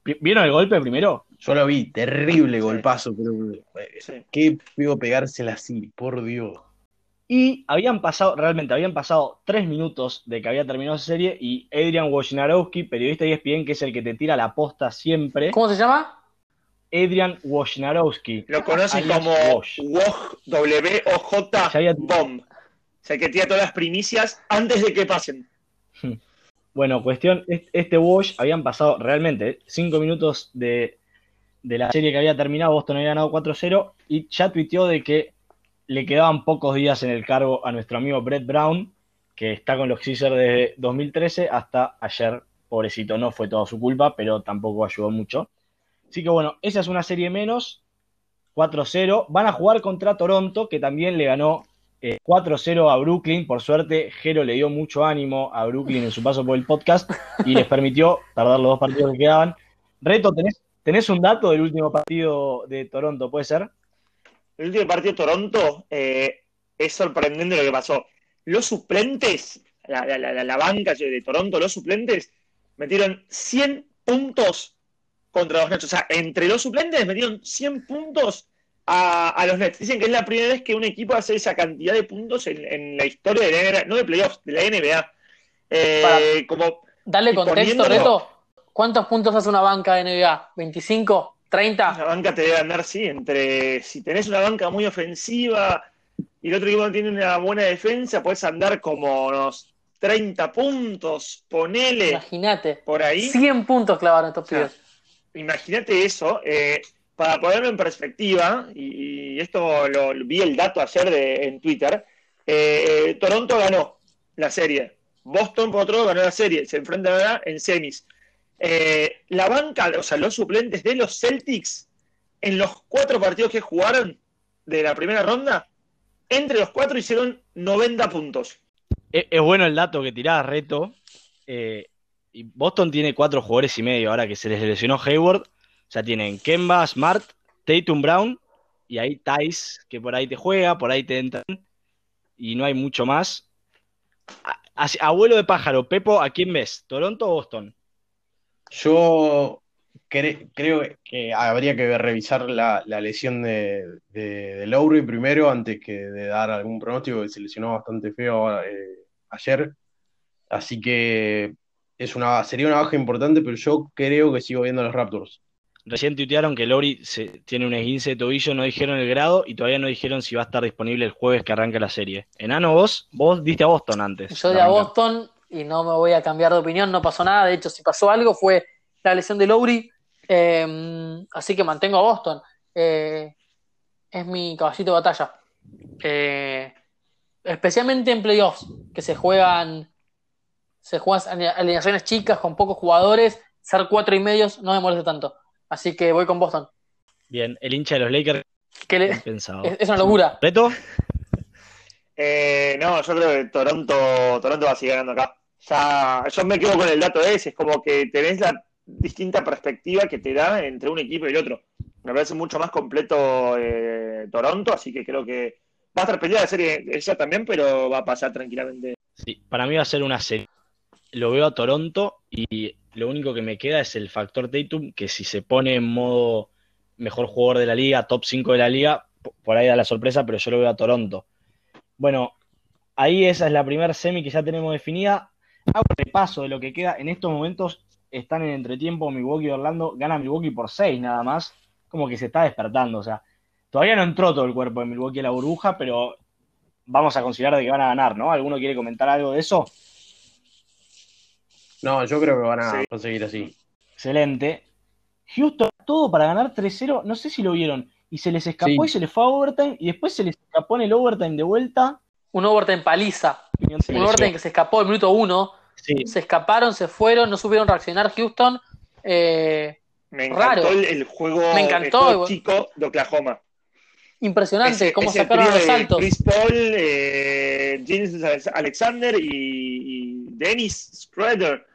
Vi- ¿Vieron el golpe primero? Yo lo vi, terrible golpazo, pero eh, Sí. qué feo pegársela así, por Dios. Y habían pasado, realmente habían pasado tres minutos de que había terminado esa serie y Adrian Wojnarowski, periodista de ESPN, que es el que te tira la posta siempre, ¿Cómo se llama? Adrian Wojnarowski. Lo conocen como Woj. Woj, W-O-J, Ya había- Bomb. O sea, que tira todas las primicias antes de que pasen. Bueno, cuestión, est- este Wash habían pasado realmente eh, cinco minutos de, de la serie que había terminado, Boston había ganado 4-0 y ya tuiteó de que le quedaban pocos días en el cargo a nuestro amigo Brett Brown, que está con los Sixers desde 2013 hasta ayer. Pobrecito, no fue toda su culpa, pero tampoco ayudó mucho. Así que bueno, esa es una serie menos. 4-0. Van a jugar contra Toronto, que también le ganó eh, 4-0 a Brooklyn. Por suerte, Jero le dio mucho ánimo a Brooklyn en su paso por el podcast y les permitió perder los dos partidos que quedaban. Reto, ¿tenés, un dato del último partido de Toronto? ¿Puede ser? El último partido de Toronto eh, es sorprendente lo que pasó. Los suplentes, la- la banca de Toronto, los suplentes, metieron 100 puntos contra los Nets. O sea, entre los suplentes metieron 100 puntos a, a los Nets. Dicen que es la primera vez que un equipo hace esa cantidad de puntos en, en la historia de la NBA, no de playoffs, de la NBA. Eh, como Dale contexto, Reto. ¿Cuántos puntos hace una banca de NBA? ¿25? ¿30? La banca te debe andar, sí, entre si tenés una banca muy ofensiva y el otro equipo no tiene una buena defensa, puedes andar como unos 30 puntos, ponele Imagínate. por ahí. 100 puntos clavaron estos O sea, pibes. Imagínate eso, eh, para ponerlo en perspectiva, y, esto lo, vi el dato ayer en Twitter, eh, Toronto ganó la serie, Boston por otro lado ganó la serie, se enfrentan en semis. Eh, la banca, o sea, los suplentes de los Celtics, en los cuatro partidos que jugaron de la primera ronda, entre los cuatro hicieron 90 puntos. Es, bueno el dato que tirás, Reto. Eh, y Boston tiene cuatro jugadores y medio ahora que se les lesionó Hayward. O sea, tienen Kemba, Smart, Tatum Brown y ahí Tice, que por ahí te juega, por ahí te entran. Y no hay mucho más. Abuelo de pájaro, Pepo, ¿a quién ves? ¿Toronto o Boston? Yo cre- creo que habría que revisar la, lesión de Lowry primero antes que de dar algún pronóstico que se lesionó bastante feo eh, ayer. Así que es una, sería una baja importante, pero yo creo que sigo viendo a los Raptors. Recién tuitearon que Lowry se, tiene un esguince de tobillo, no dijeron el grado y todavía no dijeron si va a estar disponible el jueves que arranca la serie. Enano, vos, vos diste a Boston antes. Yo de a. Boston y no me voy a cambiar de opinión, no pasó nada. De hecho, si pasó algo fue la lesión de Lowry. Eh, así que mantengo a Boston. Eh, es mi caballito de batalla. Eh, especialmente en playoffs, que se juegan, se juegan alineaciones chicas con pocos jugadores. Ser cuatro y medios no me molesta tanto. Así que voy con Boston. Bien, el hincha de los Lakers, le- bien pensado. es, es una locura. ¿Reto? Eh, no, yo creo que Toronto, Toronto va a seguir ganando acá. Ya, yo me quedo con el dato ese, es como que tenés la distinta perspectiva que te da entre un equipo y el otro. Me parece mucho más completo eh, Toronto, así que creo que va a estar peleada la serie ella también, pero va a pasar tranquilamente. Sí, para mí va a ser una serie. Lo veo a Toronto y lo único que me queda es el factor Tatum, que si se pone en modo mejor jugador de la liga, top 5 de la liga, por ahí da la sorpresa, pero yo lo veo a Toronto. Bueno, ahí esa es la primera semi que ya tenemos definida. Hago un repaso de lo que queda. En estos momentos están en entretiempo Milwaukee y Orlando. Gana Milwaukee por 6 nada más. Como que se está despertando. O sea, todavía no entró todo el cuerpo de Milwaukee a la burbuja, pero vamos a considerar de que van a ganar, ¿no? ¿Alguno quiere comentar algo de eso? No, yo creo que van a Sí. conseguir así. Excelente. Houston, todo para ganar 3-0. No sé si lo vieron. Y se les escapó Sí. y se les fue a overtime. Y después se les escapó en el overtime de vuelta. Un overtime paliza. Un overtime que se escapó el minuto uno. Sí, Se escaparon, se fueron, no supieron reaccionar Houston. Eh, Me encantó Raro. el, el juego, Me el encantó, juego igual. chico de Oklahoma. impresionante Ese- cómo ese sacaron los de altos. Chris Paul, eh, James Alexander y, y Dennis Schroeder.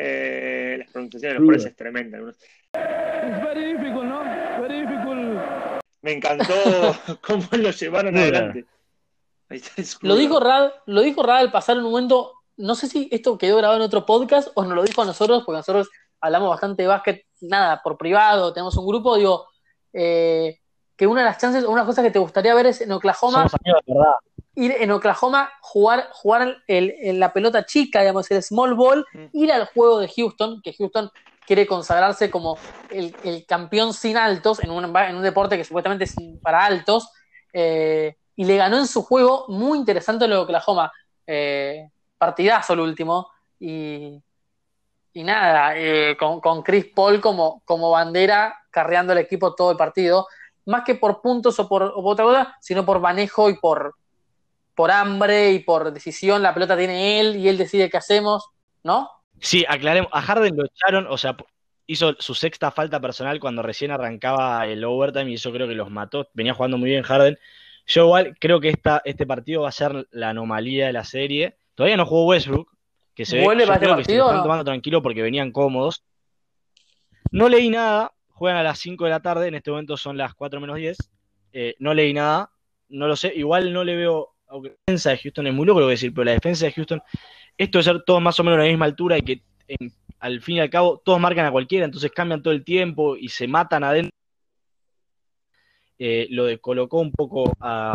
Eh, las pronunciaciones de los jueces es tremenda. ¿no? Me encantó cómo lo llevaron adelante. Lo dijo Rad, lo dijo Rad al pasar en un momento, no sé si esto quedó grabado en otro podcast o nos lo dijo a nosotros, porque nosotros hablamos bastante de básquet, nada, por privado, tenemos un grupo, digo, eh, que una de las chances, una de las cosas que te gustaría ver es en Oklahoma, somos amigos de verdad. Ir en Oklahoma, jugar, jugar el, el- la pelota chica, digamos, el small ball, Mm. ir al juego de Houston, que Houston quiere consagrarse como el, el campeón sin altos, en un, en un deporte que supuestamente es para altos, eh, y le ganó en su juego muy interesante lo de Oklahoma. Eh, partidazo el último, y, y nada, eh, con, con Chris Paul como, como bandera, carreando el equipo todo el partido. más que por puntos o por, o por otra cosa, sino por manejo y por, por hambre y por decisión. La pelota tiene él y él decide qué hacemos, ¿no? Sí, aclaremos. A Harden lo echaron, o sea, hizo su sexta falta personal cuando recién arrancaba el overtime y eso creo que los mató. Venía jugando muy bien Harden. Yo igual creo que esta, este partido va a ser la anomalía de la serie. Todavía no jugó Westbrook, que se ve ¿Vuelve yo para este que se lo partido están tomando tranquilo porque venían cómodos. No leí nada, juegan a las 5 de la tarde, en este momento son las 4 menos 10. Eh, no leí nada, no lo sé. Igual no le veo, aunque la defensa de Houston es muy loco lo que decir, pero la defensa de Houston, esto de ser todos más o menos a la misma altura y que en- al fin y al cabo todos marcan a cualquiera, entonces cambian todo el tiempo y se matan adentro. Eh, lo descolocó un poco a,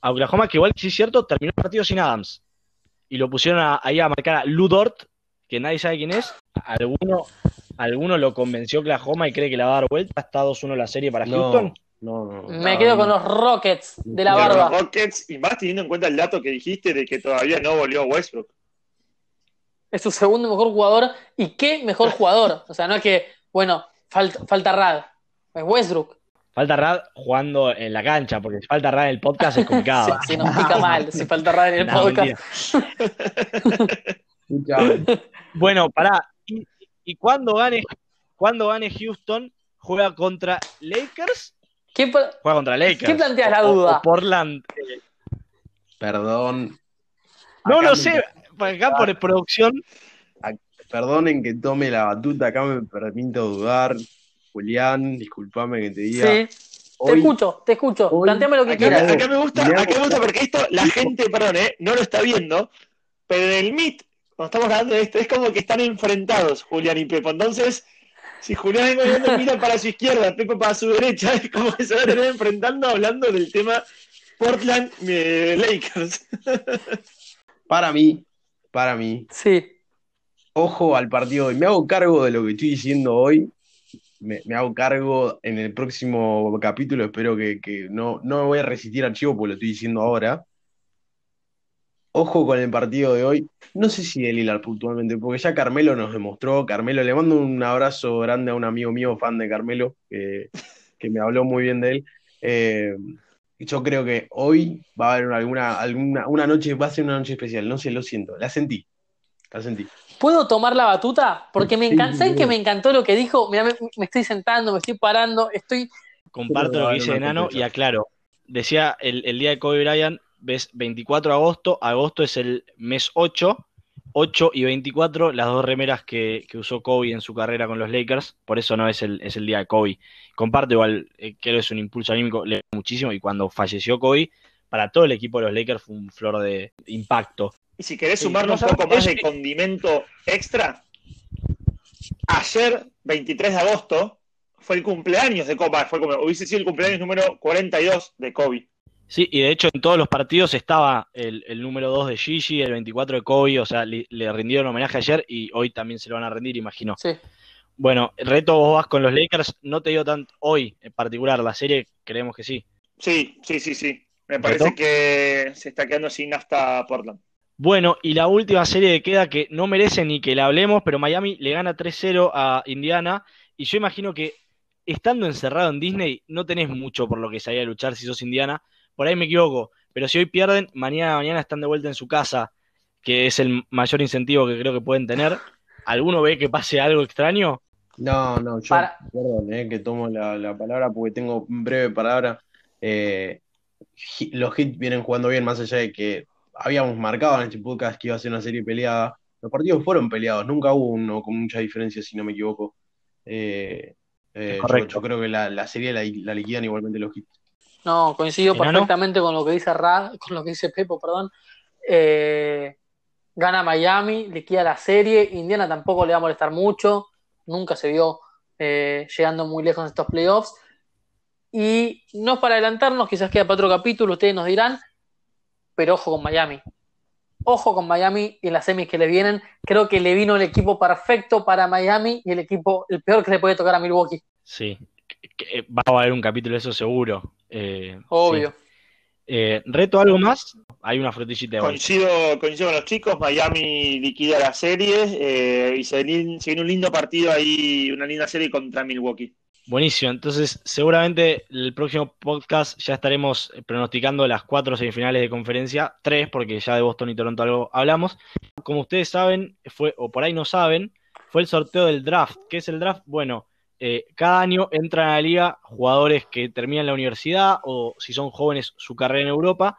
a Oklahoma, que igual sí es cierto, terminó el partido sin Adams. Y lo pusieron a- ahí a marcar a Lou Dort, que nadie sabe quién es. Alguno, alguno lo convenció Oklahoma y cree que la va a dar vuelta. Está 2-1 la serie para Houston. No, no, no. Me quedo con los Rockets de la De los barba. Rockets, y más teniendo en cuenta el dato que dijiste de que todavía no volvió Westbrook. Es su segundo mejor jugador. ¿Y qué mejor jugador? O sea, no es que, bueno, falta, falta Rad. Es Westbrook. Falta Rad jugando en la cancha, porque si falta Rad en el podcast es complicado. Si, si nos pica mal, si falta Rad en el No, podcast. Bueno, pará. Y, y cuando gane, cuando gane Houston, juega contra Lakers. ¿Qué, Juega contra Lakers. ¿Qué planteas la O- duda? o Portland. Perdón. No Acá lo me- sé. Acá por producción. Perdonen que tome la batuta, acá me permito dudar. Julián, discúlpame que te diga. Sí, te escucho, te escucho. hoy- Planteame lo que Acá, quieras. acá me gusta, acá me gusta porque esto la gente, perdón, eh, no lo está viendo, pero en el Meet, cuando estamos hablando de esto, es como que están enfrentados Julián y Pepo. Entonces, si Julián en el momento mira para su izquierda, Pepo para su derecha, es como que se van a tener enfrentando hablando del tema Portland eh, Lakers. Para mí, para mí, Sí, ojo al partido hoy. Me hago cargo de lo que estoy diciendo hoy. Me, me hago cargo en el próximo capítulo. Espero que, que no, no me voy a resistir al chivo porque lo estoy diciendo ahora. Ojo con el partido de hoy. No sé si de Lillard puntualmente, porque ya Carmelo nos demostró. Carmelo, le mando un abrazo grande a un amigo mío, fan de Carmelo, que, que me habló muy bien de él. Eh, yo creo que hoy va a haber alguna, alguna una noche, va a ser una noche especial. No sé, lo siento. La sentí. La sentí. ¿Puedo tomar la batuta? Porque me Sí, encanta, ¿sabes sí. que me encantó lo que dijo? Mira, me, me estoy sentando, me estoy parando, estoy. Comparto Pero lo que dice Enano y aclaro. Decía el, el día de Kobe Bryant, ves 24 de agosto, agosto es el mes 8, 8 y 24, las dos remeras que, que usó Kobe en su carrera con los Lakers, por eso no es el, es el día de Kobe. Comparto igual, eh, creo que es un impulso anímico le muchísimo y cuando falleció Kobe, para todo el equipo de los Lakers fue un flor de impacto. Y si querés Sí, sumarle un poco más es de condimento extra, ayer, 23 de agosto, fue el cumpleaños de Kobe, fue como, hubiese sido el cumpleaños número 42 de Kobe. Sí, y de hecho en todos los partidos estaba el, el número 2 de Gigi, el 24 de Kobe, o sea, le, le rindieron homenaje ayer y hoy también se lo van a rendir, imagino. Sí. Bueno, reto vos vas con los Lakers, no te digo tanto hoy en particular, la serie creemos que sí. Sí, sí, sí, sí. Me parece ¿Reto? que se está quedando sin hasta Portland. Bueno, y la última serie que queda que no merece ni que la hablemos, pero Miami le gana 3-0 a Indiana y yo imagino que estando encerrado en Disney no tenés mucho por lo que salir a luchar si sos Indiana, por ahí me equivoco, pero si hoy pierden, mañana mañana están de vuelta en su casa, que es el mayor incentivo que creo que pueden tener. ¿Alguno ve que pase algo extraño? No, no, yo, Para- perdón, eh, que tomo la, la palabra porque tengo breve palabra. Eh, los Hits vienen jugando bien, más allá de que habíamos marcado en este podcast que iba a ser una serie peleada. Los partidos fueron peleados, nunca hubo uno con mucha diferencia, si no me equivoco. Eh, eh, yo, Correcto. yo creo que la, la serie la, la liquidan igualmente los Hits. No, coincido perfectamente con lo que dice Rad, con lo que dice Pepo, perdón. Eh, gana Miami, liquida la serie. Indiana tampoco le va a molestar mucho. Nunca se vio eh, llegando muy lejos en estos playoffs. Y no para adelantarnos, quizás queda para otro capítulo, ustedes nos dirán, pero ojo con Miami. Ojo con Miami y las semis que le vienen. Creo que le vino el equipo perfecto para Miami y el equipo, el peor que le puede tocar a Milwaukee. Sí, va a haber un capítulo de eso seguro. Eh, Obvio. sí. Eh, ¿Reto algo más? Hay una frutillita de. Coincido, coincido con los chicos, Miami liquida la serie eh, y se viene un lindo partido ahí, una linda serie contra Milwaukee. Buenísimo, entonces seguramente el próximo podcast ya estaremos pronosticando las cuatro semifinales de conferencia, tres, porque ya de Boston y Toronto algo hablamos. Como ustedes saben, fue, o por ahí no saben, fue el sorteo del draft. ¿Qué es el draft? Bueno, eh, cada año entran a la liga jugadores que terminan la universidad o si son jóvenes su carrera en Europa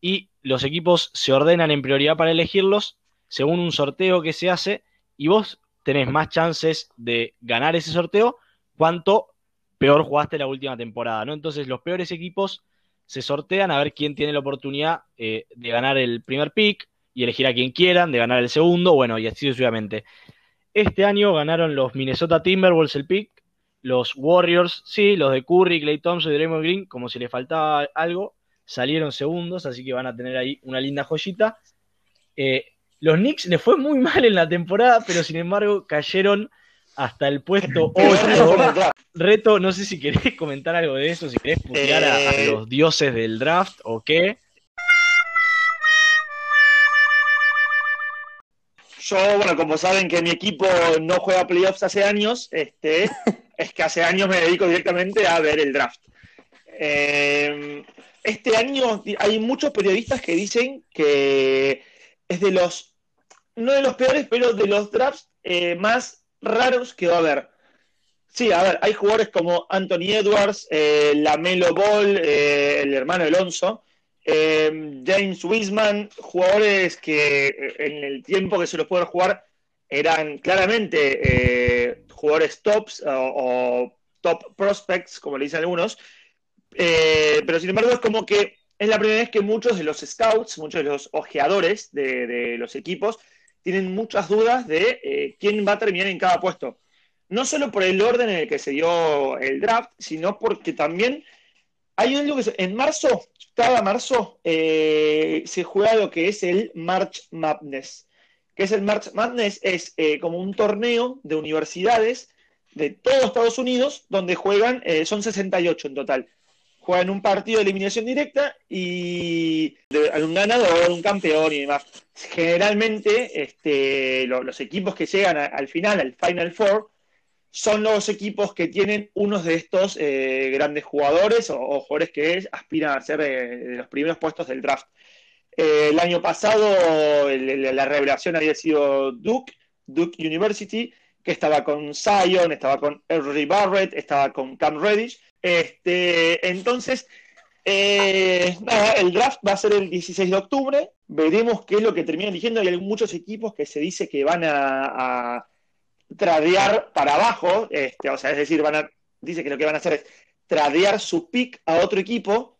y los equipos se ordenan en prioridad para elegirlos según un sorteo que se hace y vos tenés más chances de ganar ese sorteo cuanto peor jugaste la última temporada, ¿no? Entonces los peores equipos se sortean a ver quién tiene la oportunidad eh, de ganar el primer pick y elegir a quien quieran, de ganar el segundo, bueno, y así sucesivamente. Este año ganaron los Minnesota Timberwolves el pick, los Warriors, sí, los de Curry, Clay Thompson y Draymond Green, como si le faltaba algo, salieron segundos, así que van a tener ahí una linda joyita. Eh, los Knicks les fue muy mal en la temporada, pero sin embargo cayeron hasta el puesto 8. Reto, no sé si querés comentar algo de eso, si querés putear a, a Eh. los dioses del draft o qué. Yo, bueno, como saben que mi equipo no juega playoffs hace años, este, es que hace años me dedico directamente a ver el draft. Eh, este año hay muchos periodistas que dicen que es de los, no de los peores, pero de los drafts eh, más raros que va a haber. Sí, a ver, hay jugadores como Anthony Edwards, eh, Lamelo Ball, eh, el hermano Alonso, eh, James Wiseman, jugadores que en el tiempo que se los pueden jugar eran claramente jugadores tops o, o top prospects, como le dicen algunos, Eh, pero sin embargo es como que es la primera vez que muchos de los scouts, muchos de los ojeadores de, los equipos, tienen muchas dudas de eh, quién va a terminar en cada puesto. No solo por el orden en el que se dio el draft, sino porque también hay algo que se- en marzo, cada marzo, eh, se juega lo que es el March Madness. ¿Qué es el March Madness? Es eh, como un torneo de universidades de todos Estados Unidos donde juegan, eh, son 68 en total. Juegan un partido de eliminación directa y hay un ganador, un campeón y demás. Generalmente, este, lo- los equipos que llegan al final, al Final Four, son los equipos que tienen unos de estos eh, grandes jugadores o, jugadores que aspiran a ser eh, los primeros puestos del draft. Eh, el año pasado la revelación había sido Duke, Duke University, que estaba con Zion, estaba con R. Barrett, estaba con Cam Reddish. Este, entonces, eh, nada, el draft va a ser el 16 de octubre. Veremos qué es lo que termina eligiendo. Hay muchos equipos que se dice que van a, a tradear para abajo, este, o sea, es decir, van a, dice que lo que van a hacer es tradear su pick a otro equipo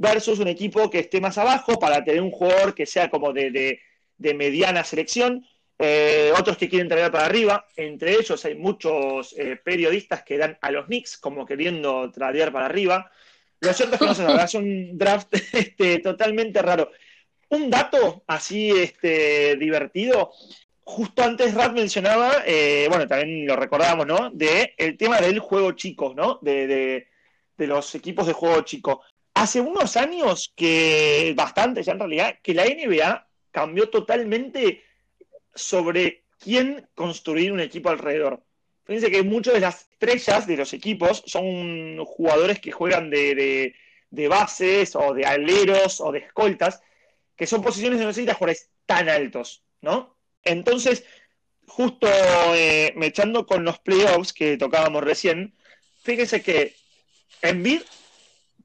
versus un equipo que esté más abajo para tener un jugador que sea como de, de- mediana selección. Eh, otros que quieren traer para arriba, entre ellos hay muchos eh, periodistas que dan a los Knicks como queriendo tradear para arriba. Lo cierto es que no verdad es un draft este, totalmente raro. Un dato así este, divertido, justo antes Rap mencionaba, eh, bueno, también lo recordábamos, ¿no? De el tema del juego chico, ¿no? De- de los equipos de juego chico. Hace unos años que, bastante ya en realidad, que la NBA cambió totalmente sobre quién construir un equipo alrededor. Fíjense que muchas de las estrellas de los equipos son jugadores que juegan de, bases o de aleros o de escoltas, que son posiciones de no necesitas jugadores tan altos, ¿no? Entonces, justo eh, mechando con los playoffs que tocábamos recién, fíjense que Embiid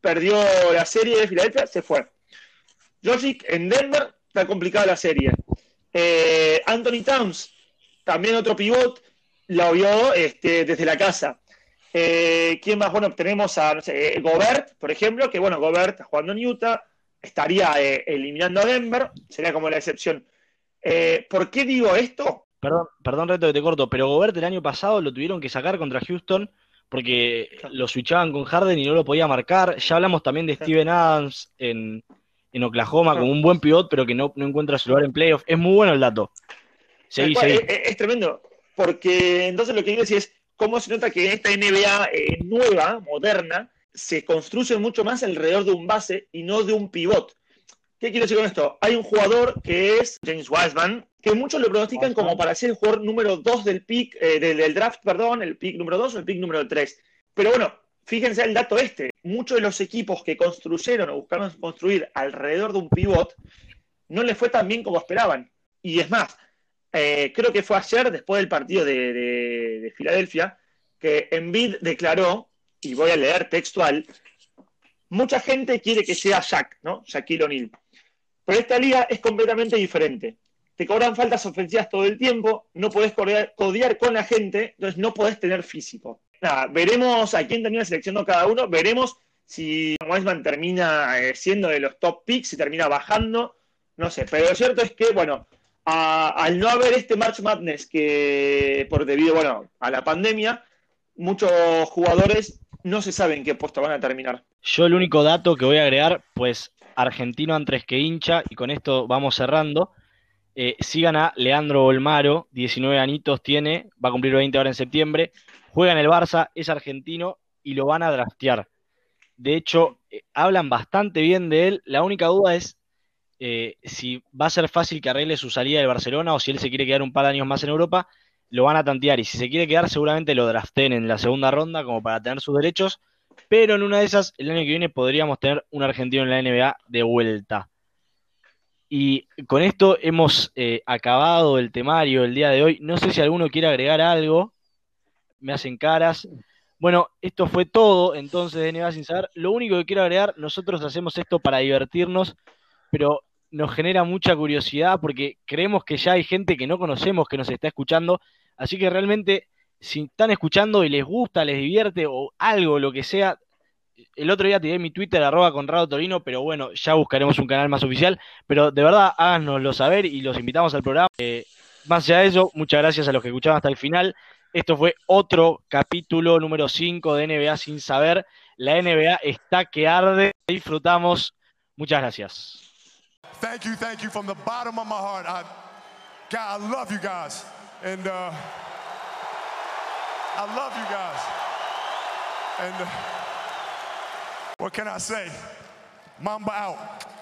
perdió la serie de Filadelfia, se fue. Jokic en Denver, está complicada la serie. Eh, Anthony Towns, también otro pivot, lo vio este, desde la casa. Eh, ¿Quién más? Bueno, tenemos a no sé, eh, Gobert, por ejemplo, que bueno, Gobert jugando en Utah, estaría eliminando a Denver, sería como la excepción. ¿Por qué digo esto? Perdón, perdón, Reto, que te corto, pero Gobert el año pasado lo tuvieron que sacar contra Houston porque lo switchaban con Harden y no lo podía marcar. Ya hablamos también de Steven Adams en, en Oklahoma como un buen pivot, pero que no, no encuentra su lugar en playoff. Es muy bueno el dato. Seguí, seguí. Es, tremendo, porque entonces lo que quiero decir es cómo se nota que esta NBA eh, nueva, moderna, se construye mucho más alrededor de un base y no de un pivot. ¿Qué quiero decir con esto? Hay un jugador que es James Wiseman, que muchos lo pronostican como para ser el jugador número 2 del pick, eh, del, del draft, perdón, el pick número 2 o el pick número 3. Pero bueno, fíjense el dato este. Muchos de los equipos que construyeron o buscaron construir alrededor de un pivot no les fue tan bien como esperaban. Y es más, eh, creo que fue ayer, después del partido de, de, de Filadelfia, que Embiid declaró, y voy a leer textual, mucha gente quiere que sea Jack, ¿no? Shaquille O'Neal. Pero esta liga es completamente diferente. Te cobran faltas ofensivas todo el tiempo, no podés codear, con la gente, entonces no podés tener físico. Nada, veremos a quién termina seleccionando cada uno, veremos si Wiseman termina eh, siendo de los top picks, si termina bajando, no sé. Pero lo cierto es que, bueno, al no haber este March Madness que por debido, bueno, a la pandemia, muchos jugadores no se saben qué puesto van a terminar. Yo el único dato que voy a agregar, pues argentino antes que hincha, y con esto vamos cerrando. Eh, sigan a Leandro Bolmaro, 19 añitos tiene, va a cumplir 20 ahora en septiembre, juega en el Barça, es argentino y lo van a draftear. De hecho, eh, hablan bastante bien de él. La única duda es eh, si va a ser fácil que arregle su salida de Barcelona o si él se quiere quedar un par de años más en Europa, lo van a tantear. Y si se quiere quedar, seguramente lo draften en la segunda ronda como para tener sus derechos. Pero en una de esas, el año que viene podríamos tener un argentino en la NBA de vuelta. Y con esto hemos eh, acabado el temario el día de hoy. No sé si alguno quiere agregar algo. Me hacen caras. Bueno, esto fue todo entonces de NBA sin saber. Lo único que quiero agregar, nosotros hacemos esto para divertirnos, pero nos genera mucha curiosidad porque creemos que ya hay gente que no conocemos que nos está escuchando. Así que realmente, si están escuchando y les gusta, les divierte o algo, lo que sea, el otro día tiré mi Twitter, arroba Conrado Torino, pero bueno, ya buscaremos un canal más oficial. Pero de verdad, háganoslo saber y los invitamos al programa. Eh, más allá de eso, muchas gracias a los que escucharon hasta el final. Esto fue otro capítulo número 5 de NBA sin saber. La NBA está que arde. Disfrutamos. Muchas gracias. Thank you, thank you from the bottom of my heart. I, love you guys. And uh, I love you guys. Uh, what can I say? Mamba out.